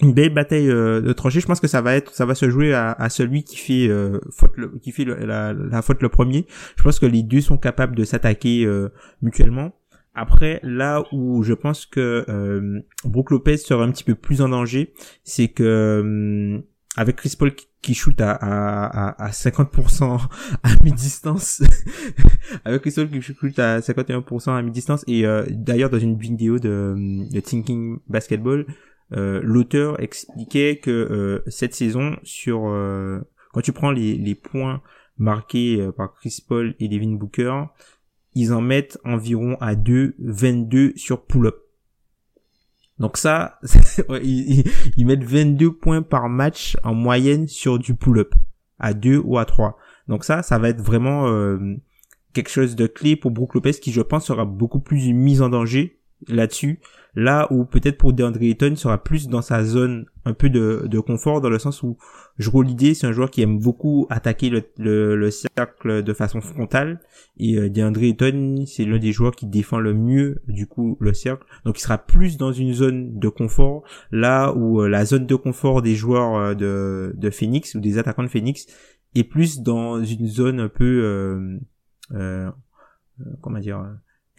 une belle bataille euh, de tranchées. Je pense que ça va être, ça va se jouer à, à celui qui fait euh, faute, le, qui fait la, la, faute le premier. Je pense que les deux sont capables de s'attaquer mutuellement. Après, là où je pense que euh, Brook Lopez sera un petit peu plus en danger, c'est que avec Chris Paul qui shoot à, à, à 50% à mi-distance. Avec Chris Paul qui shoot à 51% à mi-distance. Et euh, d'ailleurs dans une vidéo de, Thinking Basketball euh, l'auteur expliquait que euh, cette saison sur quand tu prends les, les points marqués par Chris Paul et Devin Booker ils en mettent environ à 2 22 sur pull-up donc ça, ils, mettent 22 points par match en moyenne sur du pull-up, à 2 ou à 3. Donc ça, ça va être vraiment euh, quelque chose de clé pour Brook Lopez qui, je pense, sera beaucoup plus mis en danger là-dessus. Là où peut-être pour DeAndre Ayton sera plus dans sa zone un peu de, de confort dans le sens où je roule l'idée, c'est un joueur qui aime beaucoup attaquer le, le, cercle de façon frontale. Et euh, DeAndre c'est l'un des joueurs qui défend le mieux du coup le cercle. Donc il sera plus dans une zone de confort là où euh, la zone de confort des joueurs euh, de, de Phoenix ou des attaquants de Phoenix est plus dans une zone un peu euh comment dire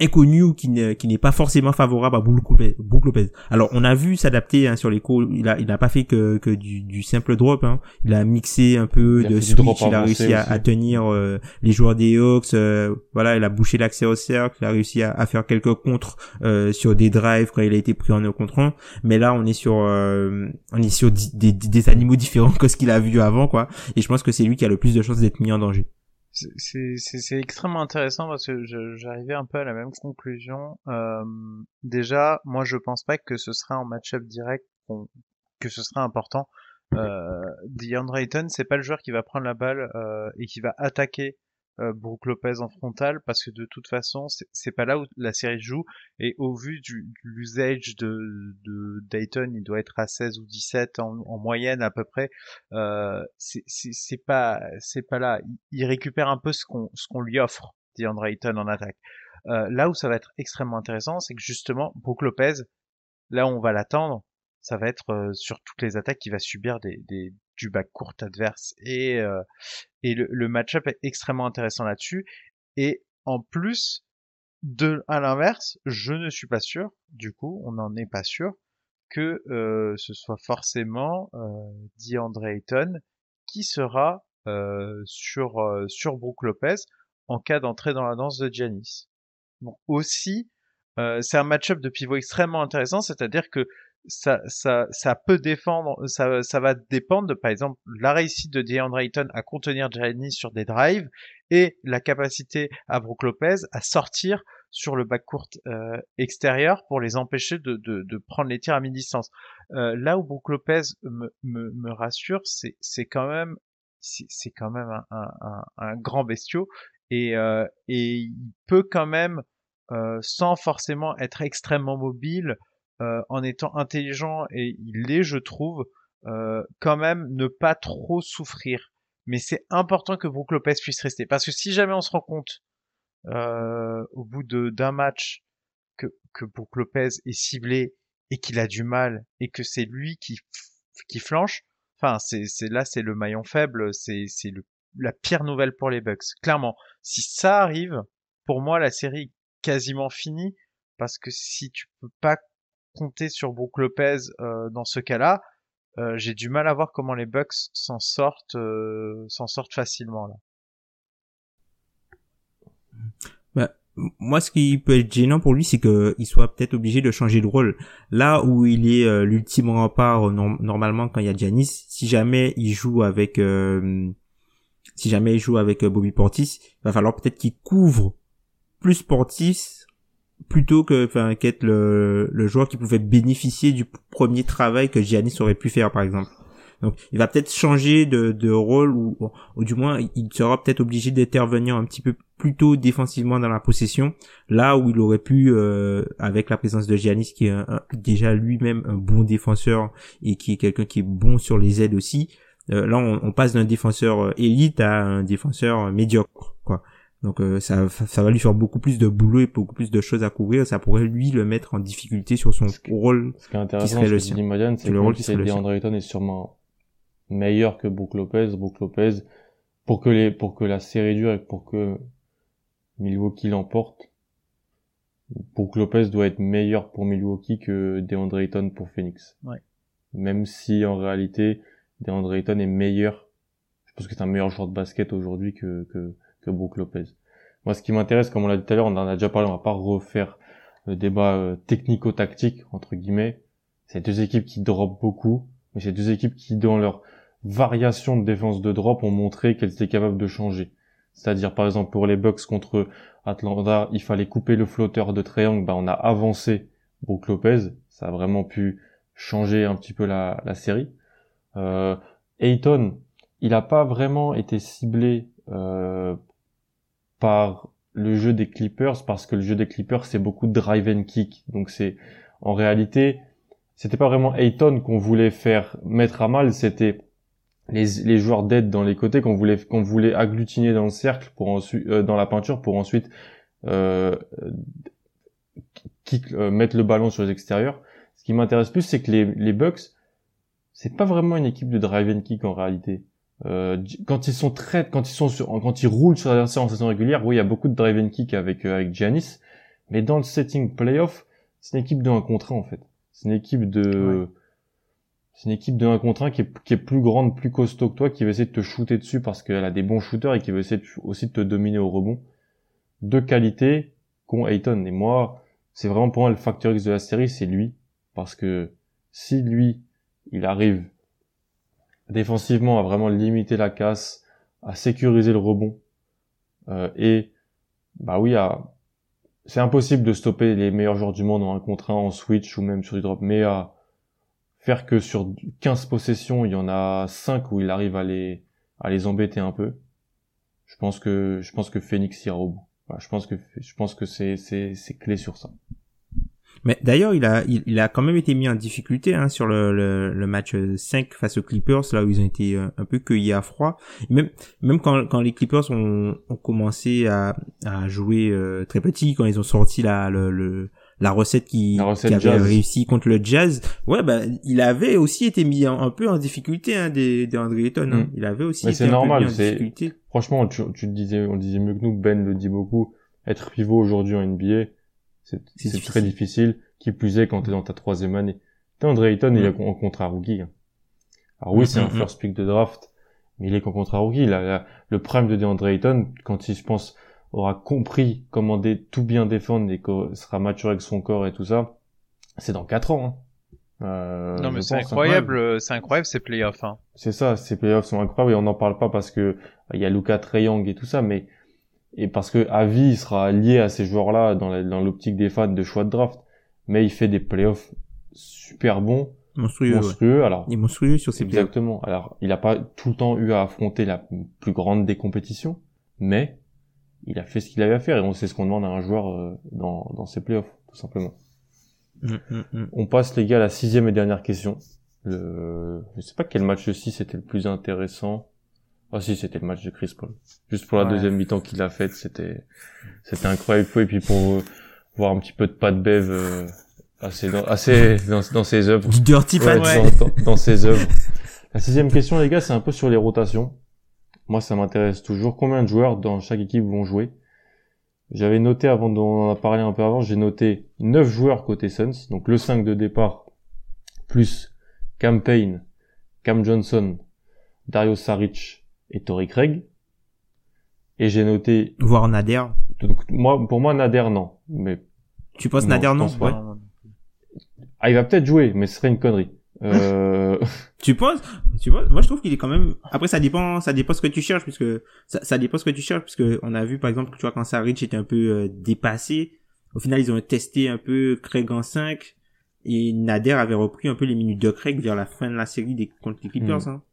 inconnu qui n'est qui n'est pas forcément favorable à Brook Lopez. Alors on a vu s'adapter hein, sur les cours, il a il n'a pas fait que que du, du simple drop hein. Il a mixé un peu de switch, il a réussi à, tenir euh, les joueurs des Hawks, euh, voilà, il a bouché l'accès au cercle, il a réussi à, faire quelques contres euh, sur des drives quand il a été pris en 1 contre 1, mais là on est sur on est sur des, des animaux différents que ce qu'il a vu avant quoi. Et je pense que c'est lui qui a le plus de chances d'être mis en danger c'est extrêmement intéressant parce que j'arrivais un peu à la même conclusion. Euh, déjà, moi je pense pas que ce sera en match-up direct que ce sera important. Euh, DeAndre Ayton, c'est pas le joueur qui va prendre la balle euh, et qui va attaquer euh, Brook Lopez en frontal parce que de toute façon c'est pas là où la série joue. Et au vu du, l'usage de, de Dayton il doit être à 16 ou 17 en, en moyenne à peu près. Euh, c'est pas c'est pas là. Il, récupère un peu ce qu'on ce qu'on lui offre DeAndre Ayton en attaque. Euh, là où ça va être extrêmement intéressant c'est que justement Brook Lopez là où on va l'attendre ça va être euh, sur toutes les attaques qu'il va subir des, des, du bac court adverse et euh, et le, match-up est extrêmement intéressant là-dessus et en plus de à l'inverse je ne suis pas sûr du coup on n'en est pas sûr que euh, ce soit forcément euh, DeAndre Ayton qui sera euh, sur euh, sur Brook Lopez en cas d'entrée dans la danse de Giannis. Bon, aussi, euh, c'est un match-up de pivot extrêmement intéressant, c'est-à-dire que ça, ça, ça peut défendre, ça, ça va dépendre par exemple, la réussite de DeAndre Ayton à contenir Giannis sur des drives et la capacité à Brook Lopez à sortir sur le backcourt euh, extérieur pour les empêcher de, de, de, prendre les tirs à mi-distance. Euh, là où Brook Lopez me, me, me rassure, c'est, c'est quand même c'est, quand même un, un, un, grand bestiau et, euh, et il peut quand même, euh, sans forcément être extrêmement mobile, euh, en étant intelligent, et il l'est, je trouve, euh, quand même ne pas trop souffrir. Mais c'est important que Brook Lopez puisse rester. Parce que si jamais on se rend compte, euh, au bout d'un match, que, que Brook Lopez est ciblé et qu'il a du mal et que c'est lui qui, qui flanche, enfin, c'est, là, c'est le maillon faible, c'est, c'est la pire nouvelle pour les Bucks. Clairement, si ça arrive, pour moi, la série est quasiment finie parce que si tu peux pas compter sur Brook Lopez euh, dans ce cas-là, euh, j'ai du mal à voir comment les Bucks s'en sortent, euh, s'en sortent facilement là. Bah, moi, ce qui peut être gênant pour lui, c'est qu'il soit peut-être obligé de changer de rôle. Là où il est l'ultime rempart normalement quand il y a Giannis, si jamais il joue avec, euh, si jamais il joue avec Bobby Portis, il va falloir peut-être qu'il couvre plus Portis plutôt que enfin qu'être le, le joueur qui pouvait bénéficier du premier travail que Giannis aurait pu faire par exemple. Donc il va peut-être changer de, de rôle ou, ou du moins il sera peut-être obligé d'intervenir un petit peu plus tôt défensivement dans la possession, là où il aurait pu euh, avec la présence de Giannis qui est déjà lui-même un bon défenseur et qui est quelqu'un qui est bon sur les aides aussi. Euh, là on, on passe d'un défenseur euh, élite à un défenseur médiocre quoi. Donc euh, ça, ça va lui faire beaucoup plus de boulot et beaucoup plus de choses à couvrir. Ça pourrait lui le mettre en difficulté sur son rôle. Ce qui est intéressant, c'est que le rôle qui DeAndre Ayton est sûrement meilleur que Brook Lopez. Brook Lopez, pour que les, pour que la série dure et pour que Milwaukee l'emporte, Brook Lopez doit être meilleur pour Milwaukee que DeAndre Ayton pour Phoenix. Ouais. Même si en réalité DeAndre Ayton est meilleur. Je pense que c'est un meilleur joueur de basket aujourd'hui que, que que Brook Lopez. Moi, ce qui m'intéresse, comme on l'a dit tout à l'heure, on en a déjà parlé, on va pas refaire le débat euh, technico-tactique entre guillemets. C'est deux équipes qui drop beaucoup, mais c'est deux équipes qui, dans leur variation de défense de drop, ont montré qu'elles étaient capables de changer. C'est-à-dire, par exemple, pour les Bucks contre Atlanta, il fallait couper le flotteur de triangle, bah, on a avancé Brook Lopez, ça a vraiment pu changer un petit peu la, la série. Euh, Ayton, il n'a pas vraiment été ciblé euh, par le jeu des Clippers parce que le jeu des Clippers c'est beaucoup de drive and kick. Donc c'est en réalité c'était pas vraiment Ayton qu'on voulait faire mettre à mal, c'était les, les joueurs d'aide dans les côtés qu'on voulait qu'on voulait agglutiner dans le cercle pour ensuite euh, dans la peinture pour ensuite euh, kick, euh, mettre le ballon sur les extérieurs. Ce qui m'intéresse plus c'est que les, les Bucks c'est pas vraiment une équipe de drive and kick en réalité. Euh, quand ils sont très, quand ils sont sur, quand ils roulent sur l'adversaire en saison régulière, oui, il y a beaucoup de drive and kick avec euh, avec Giannis, mais dans le setting playoff, c'est une équipe de 1 contre 1 en fait. C'est une équipe de, c'est une équipe de 1 contre 1 qui est, qui est plus grande, plus costaud que toi, qui va essayer de te shooter dessus parce qu'elle a des bons shooters et qui va essayer aussi de te dominer au rebond. De qualité qu'ont Ayton. Et moi, c'est vraiment pour moi le facteur X de la série, c'est lui. Parce que si lui, il arrive défensivement à vraiment limiter la casse, à sécuriser le rebond euh, et bah oui, à... c'est impossible de stopper les meilleurs joueurs du monde en un contre un, en switch ou même sur du drop, mais à faire que sur 15 possessions, il y en a 5 où il arrive à les à les embêter un peu. Je pense que je pense que Phoenix ira au bout. je pense que je pense que c'est c'est c'est clé sur ça. Mais d'ailleurs, il a, il, a quand même été mis en difficulté hein, sur le, le, le, match 5 face aux Clippers, là où ils ont été euh, un peu cueillis à froid. même, même quand, quand les Clippers ont, ont commencé à, à jouer euh, très petit, quand ils ont sorti la, le, la recette qui, qui avait réussi contre le Jazz, ouais, bah, il avait aussi été mis un, peu en difficulté, hein, des, des André Ayton, hein. Mm. Il avait aussi été un normal, peu mis en difficulté. Franchement, tu, tu le disais, on le disait mieux que nous, Ben le dit beaucoup. Être pivot aujourd'hui en NBA, c'est très difficile, qui plus est quand t'es dans ta troisième année. André Ayton, il est en contrat rookie. Hein. Alors oui, c'est un first pick de draft, mais il est qu'en contrat rookie. Le prime de DeAndre Ayton, quand il, je pense, aura compris comment tout bien défendre et sera mature avec son corps et tout ça, c'est dans quatre ans. Hein. Euh, non mais c'est incroyable, c'est incroyable ces playoffs. Hein. C'est ça, ces playoffs sont incroyables et on n'en parle pas parce que il y a Luca Treyang et tout ça, mais et parce que à vie il sera lié à ces joueurs-là dans l'optique des fans de choix de draft. Mais il fait des playoffs super bons, monstrueux. monstrueux. Alors, il est monstrueux sur ses exactement. Alors, il a pas tout le temps eu à affronter la plus grande des compétitions, mais il a fait ce qu'il avait à faire et on sait ce qu'on demande à un joueur euh, dans, dans ses playoffs, tout simplement. Mm, mm, mm. On passe les gars à la sixième et dernière question. Le... Je sais pas quel match de 6 était le plus intéressant. Ah si, c'était le match de Chris Paul. Juste pour la Ouais. deuxième mi-temps qu'il a faite, c'était c'était incroyable. Et puis pour euh, voir un petit peu de Pat Bev euh, assez dans, assez dans, dans ses œuvres. Du dirty Ouais, Pat. dans, dans- dans ses œuvres. La sixième question, les gars, c'est un peu sur les rotations. Moi, ça m'intéresse toujours. Combien de joueurs dans chaque équipe vont jouer? J'avais noté, avant d'en en a parlé un peu avant, j'ai noté 9 joueurs côté Suns. Donc le 5 de départ, plus Cam Payne, Cam Johnson, Dario Saric et Torrey Craig. Et j'ai noté, Voir Nader. donc, moi, pour moi, Nader, non. Mais Tu penses Non, Nader non pense. Ouais. Ah, il va peut-être jouer, mais ce serait une connerie. Euh... Tu penses Tu vois Moi, je trouve qu'il est quand même. Après, ça dépend, ça dépend ce que tu cherches, puisque ça, ça dépend ce que tu cherches, puisque on a vu par exemple, tu vois, quand Saric était un peu euh, dépassé, au final, ils ont testé un peu Craig en 5 et Nader avait repris un peu les minutes de Craig vers la fin de la série des contre les Clippers. Mm. hein.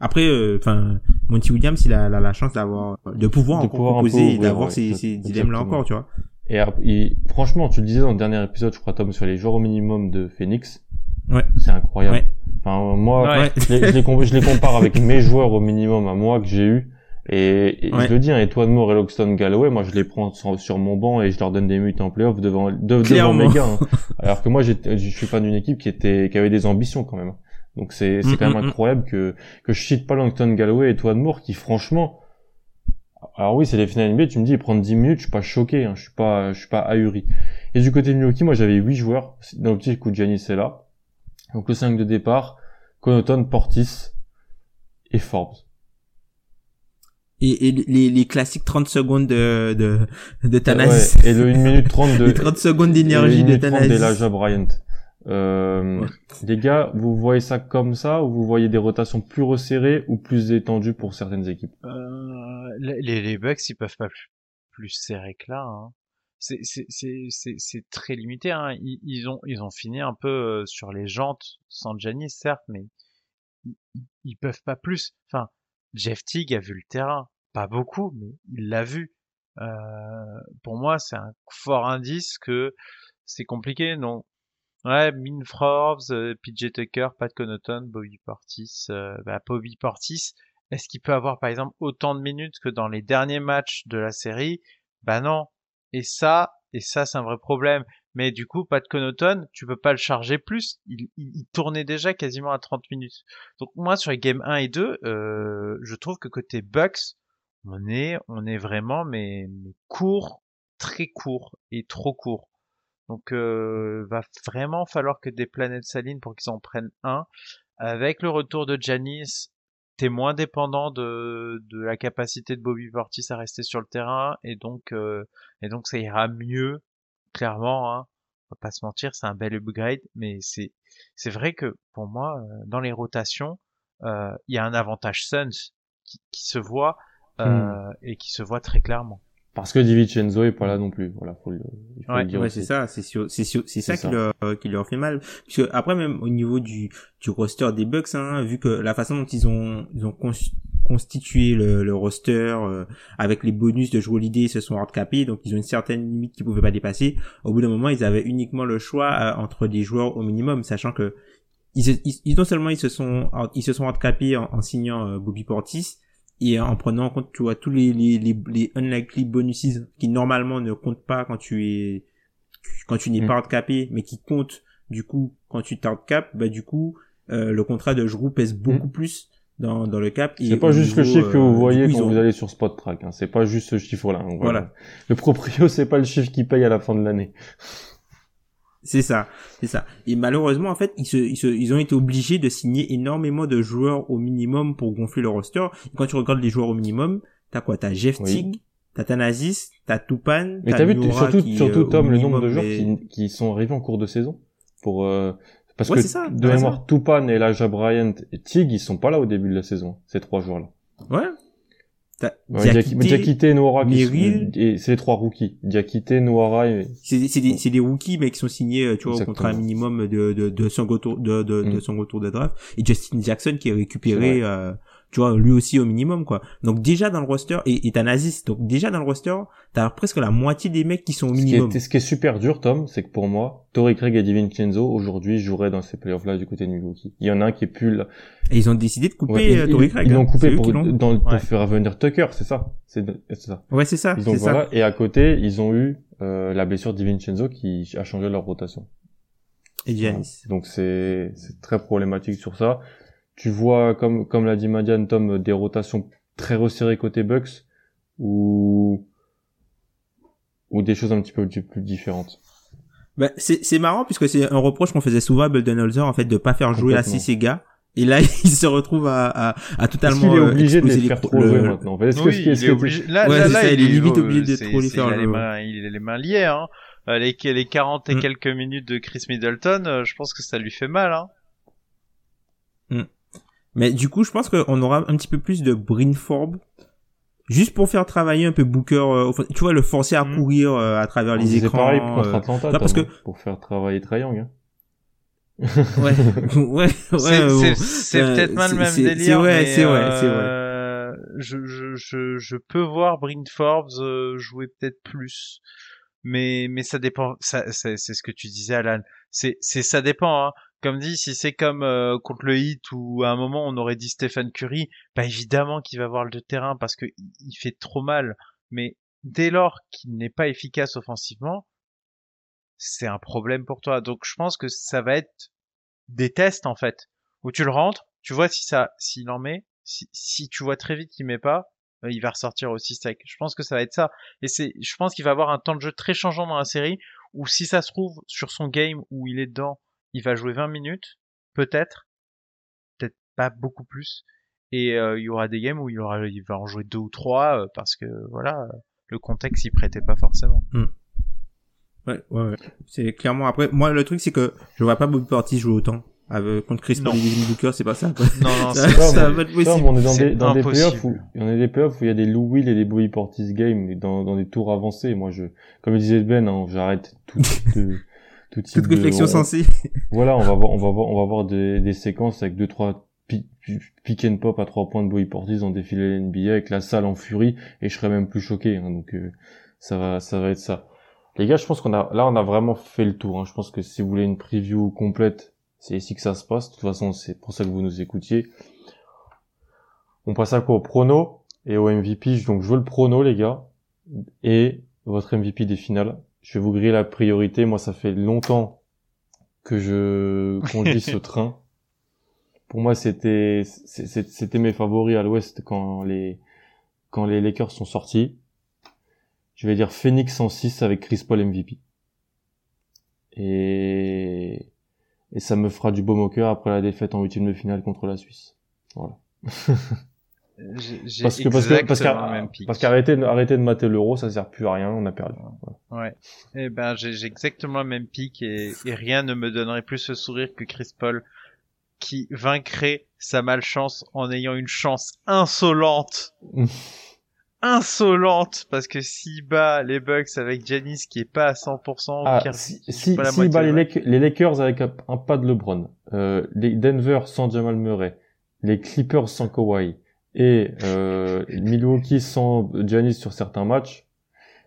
Après, euh, enfin, Monty Williams, il a, il a la chance d'avoir, de pouvoir De encore peu proposer et d'avoir ouais, ces, ces dilemmes-là encore, tu vois. Et, et franchement, tu le disais dans le dernier épisode, je crois, Tom, sur les joueurs au minimum de Phoenix. Ouais. C'est incroyable. Ouais. Enfin, moi, Ouais. je, les, je les com- je les compare avec mes joueurs au minimum à moi que j'ai eu. Et, et Ouais. je le dis, hein, Etwan Moore et Loxton Galloway, moi, je les prends sur, sur mon banc et je leur donne des minutes en playoff devant, de- devant mes gars. hein. Alors que moi, je suis fan d'une équipe qui était, qui avait des ambitions quand même. Donc c'est, c'est Mm, quand mm, même mm. incroyable que, que je cite pas Loxton Galloway et Etwan Moore qui, franchement, alors oui, c'est les finales NBA, tu me dis, ils prennent 10 minutes, je suis pas choqué, hein, je suis pas, je suis pas ahuri. Et du côté de Milwaukee, moi, j'avais 8 joueurs. Dans l'optique où Giannis est là. Donc le 5 de départ, Connaughton, Portis et Forbes. Et, et les, les classiques 30 secondes de, de, de Thanasis. Ouais, et le 1 minute 30 de, les 30 secondes et d'énergie 1 de minute 30 Thanasis. d'Elijah Bryant. Euh, Ouais. Les gars, vous voyez ça comme ça ou vous voyez des rotations plus resserrées ou plus étendues pour certaines équipes? Euh, les, les Bucks, ils peuvent pas plus, plus serrer que là. Hein. C'est très limité. Hein. Ils, ils ont ils ont fini un peu euh, sur les jantes sans Giannis certes, mais ils peuvent pas plus. Enfin, Jeff Teague a vu le terrain, pas beaucoup, mais il l'a vu. Euh, pour moi, c'est un fort indice que c'est compliqué. Non. Ouais, Min Forbes, euh, PJ Tucker, Pat Connaughton, Bobby Portis, euh, bah, Bobby Portis. Est-ce qu'il peut avoir par exemple autant de minutes que dans les derniers matchs de la série? Bah non. Et ça, et ça c'est un vrai problème. Mais du coup, Pat Connaughton, tu peux pas le charger plus. Il, il, tournait déjà quasiment à 30 minutes. Donc moi sur les games 1 et 2, euh, je trouve que côté Bucks, on est on est vraiment mais court, très court et trop court. Donc euh, va vraiment falloir que des planètes s'alignent pour qu'ils en prennent un. Avec le retour de Janis, t'es moins dépendant de, de la capacité de Bobby Portis à rester sur le terrain et donc euh, et donc ça ira mieux clairement hein. on va pas se mentir c'est un bel upgrade mais c'est c'est vrai que pour moi euh, dans les rotations euh, il y a un avantage Suns qui, qui se voit euh, et qui se voit très clairement Parce que DiVincenzo est pas là non plus. Voilà, faut le, il faut Ouais, le dire Ouais, c'est ça, c'est c'est ça, C'est qui ça. leur, qui leur fait mal. Parce que après même au niveau du, du roster des Bucks, hein, vu que la façon dont ils ont, ils ont cons- constitué le, le roster euh, avec les bonus de jouer l'idée, ils se sont handicapés, donc ils ont une certaine limite qu'ils pouvaient pas dépasser. Au bout d'un moment, ils avaient uniquement le choix euh, entre des joueurs au minimum, sachant que ils, ils- non seulement ils se sont, ils se sont handicapés en, en signant euh, Bobby Portis, et en prenant en compte tu vois tous les les les, les unlikely bonuses qui normalement ne comptent pas quand tu es quand tu n'es Mm. pas handicapé mais qui comptent du coup quand tu t'handicapes bah du coup euh, le contrat de Giroud pèse beaucoup plus dans dans le cap C'est pas juste le chiffre que euh, vous voyez coup, quand ont- vous allez sur Spot Track. Hein. C'est pas juste ce chiffre-là. hein, Voilà. Le proprio, c'est pas le chiffre qui paye à la fin de l'année. C'est ça, c'est ça. Et malheureusement, en fait, ils, se, ils, se, ils ont été obligés de signer énormément de joueurs au minimum pour gonfler le roster. Et quand tu regardes les joueurs au minimum, t'as quoi? T'as Jeff Oui. Teague, t'as Thanasis, t'as Tupan, Mais t'as vu surtout, qui, surtout euh, Tom, le nombre de joueurs qui, qui sont arrivés en cours de saison pour euh, parce Ouais, que ça, de mémoire, Tupan et Elijah Bryant et Tig, ils sont pas là au début de la saison. Ces trois joueurs-là. Ouais. T'as Ouais, Diakité, Diakité, Noara, Merrill. c'est les trois rookies. Diakité, Noara et c'est des, c'est des, c'est des rookies, mais qui sont signés, euh, tu vois, au contrat minimum de, de, de son retour, de, de, de Mm. son retour de draft. Et Justin Jackson qui est récupéré, euh, tu vois, lui aussi au minimum, quoi. Donc déjà dans le roster, et, et t'as Nazis, donc déjà dans le roster, t'as presque la moitié des mecs qui sont au Ce qui, minimum. est, ce qui est super dur, Tom, c'est que pour moi, Torrey Craig et DiVincenzo, aujourd'hui, joueraient dans ces playoffs-là du côté de Milwaukee. Il y en a un qui est plus là. Et ils ont décidé de couper Ouais, euh, Craig. Ils l'ont hein. coupé pour, l'ont- dans, pour faire venir Tucker, c'est ça? C'est ça. Ouais, c'est ça, ont, c'est ça. voilà. Et à côté, ils ont eu euh, la blessure d'Ivincenzo qui a changé leur rotation. Et Giannis. Donc c'est c'est très problématique sur ça. Tu vois, comme comme l'a dit Madiane, Tom, des rotations très resserrées côté Bucks ou ou des choses un petit peu plus différentes? Bah, c'est, c'est marrant puisque c'est un reproche qu'on faisait souvent à Budenholzer, en fait, de pas faire jouer assez ses gars. Et là, il se retrouve à, à, à Est-ce totalement qu'il est euh, obligé de les faire trop le- jouer maintenant? Est-ce que Oui, ce qui est- il est est- obligé. Là, Ouais, là, c'est là, ça, il est limite euh, obligé de c'est- trop les faire Il a les jouer. mains, il a les mains liées. Hein. Euh, Les, les 40 et Mm. quelques minutes de Chris Middleton, euh, je pense que ça lui fait mal. Hein. Mais du coup, je pense qu'on aura un petit peu plus de Brinforb. Juste pour faire travailler un peu Booker, euh, tu vois, le forcer à Mhm. courir euh, à travers On les écrans. pareil contre euh, Atlanta, là, parce que- pour faire travailler Trae Young. Hein. ouais, ouais, ouais. c'est bon. c'est- c'est Euh, peut-être pas le même c'est- délire. c'est vrai, mais, c'est vrai, c'est vrai. euh, Je, je, je, je peux voir Bryn Forbes euh, jouer peut-être plus, mais mais ça dépend. Ça, c'est c'est ce que tu disais, Alan. C'est c'est ça dépend. Hein. Comme dit, si c'est comme euh, contre le Heat où à un moment on aurait dit Stephen Curry, bah évidemment qu'il va voir le terrain parce que il fait trop mal. Mais dès lors qu'il n'est pas efficace offensivement, c'est un problème pour toi. Donc je pense que ça va être des tests en fait où tu le rentres, tu vois si ça, s'il en met, si, si tu vois très vite qu'il met pas, euh, il va ressortir aussi sec. Je pense que ça va être ça. Et c'est, je pense qu'il va avoir un temps de jeu très changeant dans la série où si ça se trouve sur son game où il est dedans, il va jouer 20 minutes, peut-être, peut-être pas beaucoup plus. Et euh, il y aura des games où il aura, il va en jouer deux ou trois euh, parce que voilà, le contexte y prêtait pas forcément. Ouais, ouais, ouais. C'est clairement après. Moi, le truc, c'est que je vois pas Bobby Portis jouer autant. Avec, contre Chris. Paul et Devin Booker, c'est pas ça, quoi. Non, non, c'est ça, ça on est dans des, dans des playoffs où, il y en a des playoffs où il y a des Lou Will et des Bobby Portis game, dans, dans des tours avancés. Moi, je, comme disait Ben, hein, j'arrête tout, de, tout type Toute de- réflexion. Voilà, on va voir, on va voir, on va voir des, des séquences avec deux, trois pi- pi- pick and pop à trois points de Bobby Portis en défilé NBA avec la salle en furie et je serais même plus choqué, hein, donc, euh, ça va, ça va être ça. Les gars, je pense qu'on a, là, on a vraiment fait le tour, hein. Je pense que si vous voulez une preview complète, c'est ici que ça se passe. De toute façon, c'est pour ça que vous nous écoutiez. On passe à quoi? Au prono et au MVP. Donc, je veux le prono, les gars. Et votre MVP des finales. Je vais vous griller la priorité. Moi, ça fait longtemps que je conduis ce train. Pour moi, c'était, c'était mes favoris à l'ouest quand les, quand les Lakers sont sortis. Je vais dire Phoenix en 6 avec Chris Paul MVP. Et, et ça me fera du baume au cœur après la défaite en huitième de finale contre la Suisse. Voilà. J'ai Parce que, parce que, parce exactement qu'à- le même pic. parce qu'arrêter, de- arrêter de mater l'euro, ça sert plus à rien, on a perdu. Ouais. Eh ben, j'ai j'ai exactement le même pic et, et rien ne me donnerait plus le sourire que Chris Paul qui vaincrait sa malchance en ayant une chance insolente. insolente parce que s'il bat les Bucks avec Janis qui est pas à 100%, Ah, qui- si, si, pas bat ouais. Les Lakers avec un, un pas de LeBron, euh, les Denver sans Jamal Murray, les Clippers sans Kawhi et euh, Milwaukee sans Giannis sur certains matchs,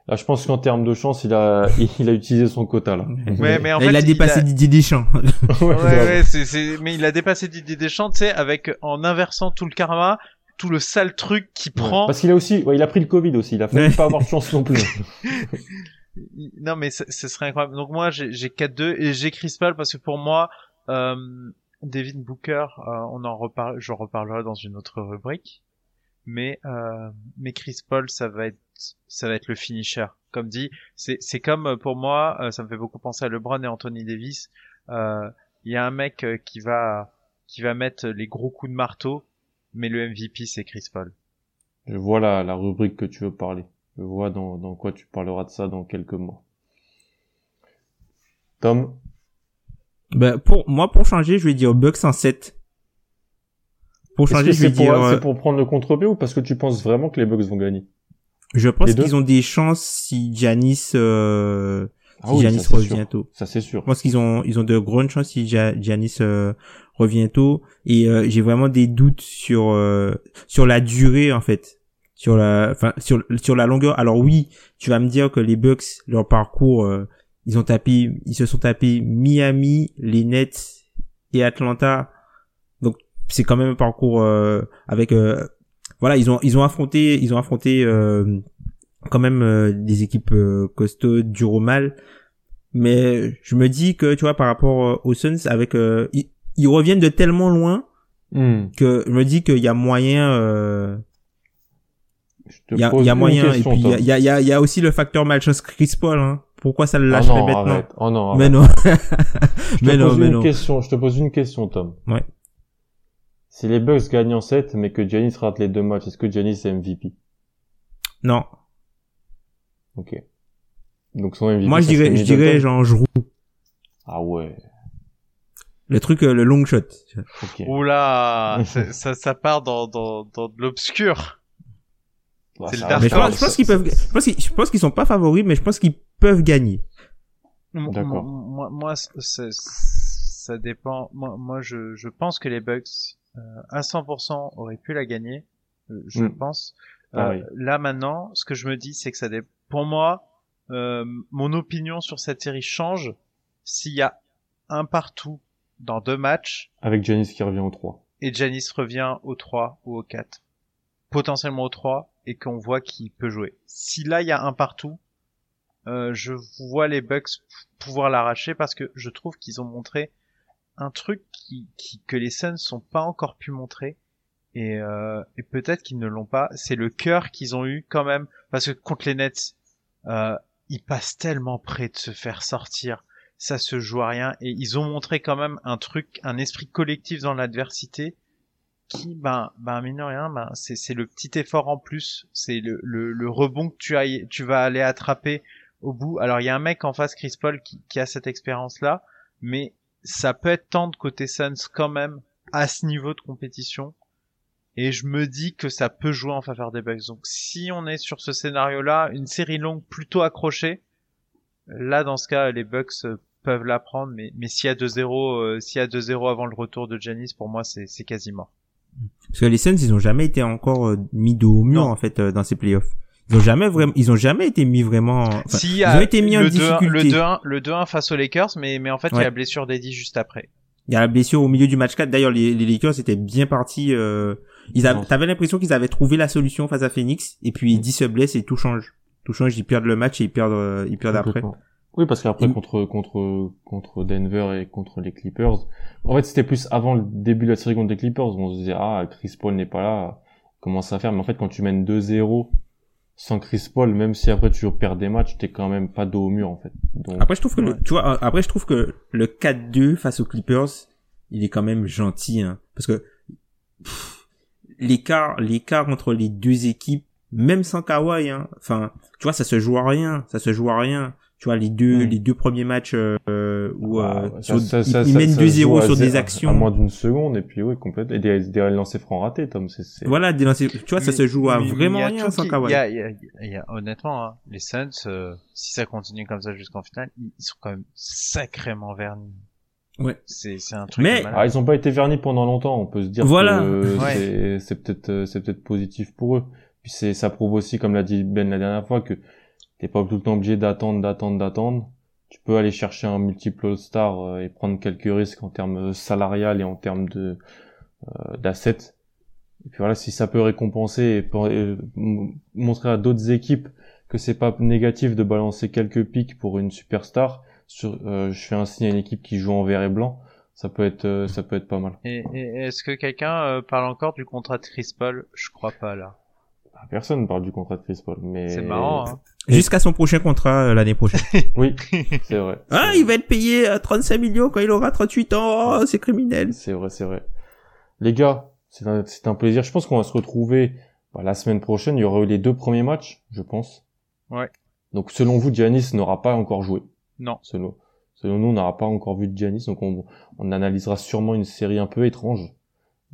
là je pense qu'en termes de chance, il a, il a utilisé son quota là. Ouais, mais en fait, il a dépassé Didier Deschamps. Ouais, Ouais, c'est, c'est, mais il a dépassé Didier Deschamps, tu sais, avec, en inversant tout le karma, tout le sale truc qui Ouais. prend. Parce qu'il a aussi, ouais, il a pris le Covid aussi, il a failli pas avoir de chance non plus. Il- Non, mais ce serait incroyable. Donc moi, j'ai j'ai 4-2 et j'ai Chris Paul parce que pour moi, euh, Devin Booker, euh, on en reparle, je reparlerai dans une autre rubrique. Mais euh, mais Chris Paul, ça va être ça va être le finisher. Comme dit, c'est c'est comme euh, pour moi, ça me fait beaucoup penser à LeBron et Anthony Davis. Il y a un mec qui va qui va mettre les gros coups de marteau, mais le MVP c'est Chris Paul. Je vois la, la rubrique que tu veux parler. Je vois dans, dans quoi tu parleras de ça dans quelques mois. Tom, bah, pour, moi, pour changer, je vais dire Bucks en 7. Pour changer, je vais c'est pour, dire, euh, c'est pour prendre le contre-pied ou parce que tu penses vraiment que les Bucks vont gagner? Je pense qu'ils ont des chances si Giannis, euh, Ah si oui, Giannis revient sûr. tôt. Ça c'est sûr. Je pense qu'ils ont ils ont de grandes chances si Giannis euh, revient tôt et euh, j'ai vraiment des doutes sur euh, sur la durée en fait sur la enfin sur sur la longueur alors oui tu vas me dire que les Bucks leur parcours euh, ils ont tapé ils se sont tapés Miami les Nets et Atlanta donc c'est quand même un parcours euh, avec euh, voilà ils ont ils ont affronté ils ont affronté euh, quand même euh, des équipes euh, costauds dures au mal mais je me dis que tu vois par rapport euh, aux Suns avec euh, ils, ils reviennent de tellement loin Hmm. que je me dis qu'il y a moyen euh, il y a, pose il y a une moyen question, et puis il y a- y, a, il y a il y a aussi le facteur malchance Chris Paul hein. Pourquoi ça le Ah lâcherait non, maintenant arrête. Oh non, mais arrête. non Je te mais non pose mais une non question, je te pose une question, Tom. Ouais. Si les Bucks gagnent en 7, mais que Giannis rate les deux matchs, est-ce que Giannis est MVP non Ok. Donc son MVP. moi je dirais je dirais genre Giroud Ah ouais. le truc euh, le long shot Ok. Oula, ça, ça part dans, dans, dans de l'obscur. Bah, mais je je pense qu'ils peuvent je pense qu'ils je pense qu'ils sont pas favoris mais je pense qu'ils peuvent gagner D'accord. Moi, moi, c'est- ça dépend. Moi, moi je, je pense que les Bucks, euh, à 100%, auraient pu la gagner. Euh, Je Mm. pense. Euh, Pareil. là maintenant, ce que je me dis, c'est que ça dépend. Pour moi, euh, mon opinion sur cette série change s'il y a un partout dans deux matchs Avec Giannis qui revient au 3. et Janis revient au 3 ou au 4. Potentiellement au 3 et qu'on voit qu'il peut jouer. Si là il y a un partout, euh, je vois les Bucks pouvoir l'arracher parce que je trouve qu'ils ont montré un truc qui, que les Suns sont pas encore pu montrer. Et, euh, et peut-être qu'ils ne l'ont pas. C'est le cœur qu'ils ont eu quand même. Parce que contre les Nets, euh, ils passent tellement près de se faire sortir, ça se joue à rien. Et ils ont montré quand même un truc, un esprit collectif dans l'adversité qui, ben, ben mine de rien, ben c'est c'est le petit effort en plus, c'est le, le, le rebond que tu as, tu vas aller attraper au bout. Alors il y a un mec en face, Chris Paul, qui, qui a cette expérience-là, mais ça peut être tant de côté Suns quand même à ce niveau de compétition. Et je me dis que ça peut jouer en faveur des Bucks. Donc si on est sur ce scénario-là, une série longue plutôt accrochée, là dans ce cas les Bucks euh, peuvent la prendre. Mais, mais s'il y a 2-0, euh, s'il y a 2-0 avant le retour de Janis, pour moi c'est c'est quasi mort. Parce que les Suns, ils ont jamais été encore euh, mis dos au mur Non. en fait euh, dans ces playoffs. Ils ont jamais vraiment, ils ont jamais été mis vraiment. si, ils ont été mis en 2-1 le difficulté. 2-1 le 2-1 face aux Lakers, mais, mais en fait il y a la blessure d'Eddie juste après. Il y a la blessure au milieu du match 4. D'ailleurs, les, les Lakers étaient bien partis. Euh, ils avaient, t'avais l'impression qu'ils avaient trouvé la solution face à Phoenix. Et puis, Eddie se blesse et tout change. Tout change. Ils perdent le match et ils perdent, euh, ils perdent après. Oui, parce qu'après contre contre contre Denver et contre les Clippers, en fait c'était plus avant le début de la série contre les Clippers, où on se disait ah Chris Paul n'est pas là, comment ça faire? Mais en fait quand tu mènes 2-0 sans Chris Paul, même si après tu perds des matchs, t'es quand même pas dos au mur en fait. Donc Après, je trouve que le, tu vois, après, je trouve que le 4-2 face aux Clippers, il est quand même gentil, hein. Parce que, l'écart, l'écart entre les deux équipes, même sans Kawhi, hein. Enfin, tu vois, ça se joue à rien. Ça se joue à rien. Tu vois, les deux, Mm. les deux premiers matchs, euh, où, euh, ça- sur- ça- ils, ça- ils ça- mènent ça se joue 2-0 à sur des actions. à moins d'une seconde et puis oui complètement et des, des lancers francs ratés, Tom. C'est c'est- Voilà, des lancers- tu vois, ça se joue à Mais- mais vraiment a rien sans Kawhi. il y a- il y a- il y a- honnêtement, hein, les Suns, euh, si ça continue comme ça jusqu'en finale, ils, sont quand même sacrément vernis. Ouais. C'est c'est un truc. Mais-. Ah, ils ont pas été vernis pendant longtemps. On peut se dire Voilà. que Ouais. c'est c'est peut-être euh, c'est peut-être positif pour eux. Puis c'est ça prouve aussi, comme l'a dit Ben la dernière fois, que t'es pas tout le temps obligé d'attendre, d'attendre, d'attendre. Tu peux aller chercher un multiple All-Star euh, et prendre quelques risques en termes salarial et en termes de euh, d'assets. Et puis voilà, si ça peut récompenser et, m- montrer à d'autres équipes que c'est pas négatif de balancer quelques pics pour une superstar. Sur, euh, je fais un signe à une équipe qui joue en vert et blanc. Ça peut être, euh, ça peut être pas mal. Et, et est-ce que quelqu'un euh, parle encore du contrat de Chris Paul? Je crois pas là. Personne ne parle du contrat de Chris Paul, mais C'est marrant. Hein. Jusqu'à son prochain contrat euh, l'année prochaine. Oui, c'est vrai. ah, il va être payé à 35 millions quand il aura 38 ans. Oh, c'est criminel. C'est vrai, c'est vrai. Les gars, c'est un, c'est un plaisir. Je pense qu'on va se retrouver bah, la semaine prochaine. Il y aura eu les deux premiers matchs, je pense. Ouais. Donc selon vous, Giannis n'aura pas encore joué. Non. Selon, selon nous, on n'aura pas encore vu de Giannis. Donc on, on analysera sûrement une série un peu étrange.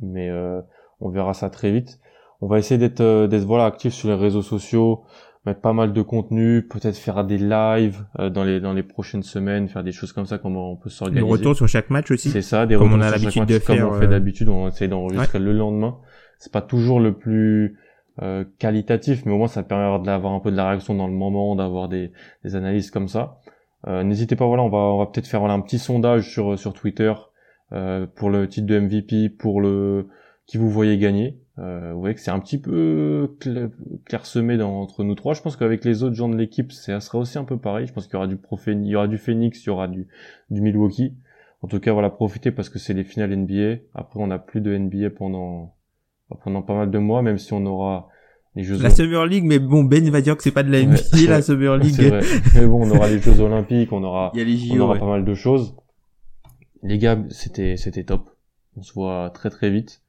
Mais euh, on verra ça très vite. On va essayer d'être euh, d'être voilà actifs sur les réseaux sociaux, mettre pas mal de contenu, peut-être faire des lives euh, dans les dans les prochaines semaines, faire des choses comme ça, comment on peut Des s'organiser. retours sur chaque match aussi. C'est ça, des Comme retours on a sur chaque match, de comme faire, on fait euh, d'habitude, on essaye d'enregistrer le lendemain. C'est pas toujours le plus euh, qualitatif, mais au moins ça permet d'avoir un peu de la réaction dans le moment, d'avoir des, des analyses comme ça. Euh, N'hésitez pas, voilà, on va on va peut-être faire voilà un petit sondage sur sur Twitter euh, pour le titre de MVP, pour le qui vous voyez gagner. Euh, vous voyez que c'est un petit peu cla- clairsemé dans, entre nous trois. Je pense qu'avec les autres gens de l'équipe, ça sera aussi un peu pareil. Je pense qu'il y aura du Profé- il y aura du Phoenix, il y aura du, du Milwaukee. En tout cas, voilà, profitez parce que c'est les finales NBA. Après, on n'a plus de NBA pendant, pendant pas mal de mois, même si on aura les Jeux La Summer League, mais bon, Ben va dire que c'est pas de la NBA, ouais. la Summer League. C'est vrai. Mais bon, on aura les Jeux Olympiques, on aura, Il y a les on aura ouais. pas mal de choses. Les gars, c'était c'était top. On se voit très très vite.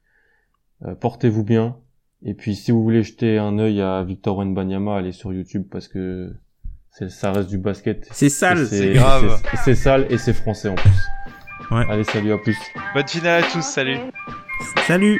Euh, Portez-vous bien. Et puis si vous voulez jeter un œil à Victor Wembanyama, allez sur YouTube parce que c'est- ça reste du basket. C'est sale. C'est grave. c'est- C'est sale et c'est français en plus. Ouais. Allez, salut, à plus. Bonne finale à tous, salut. Salut.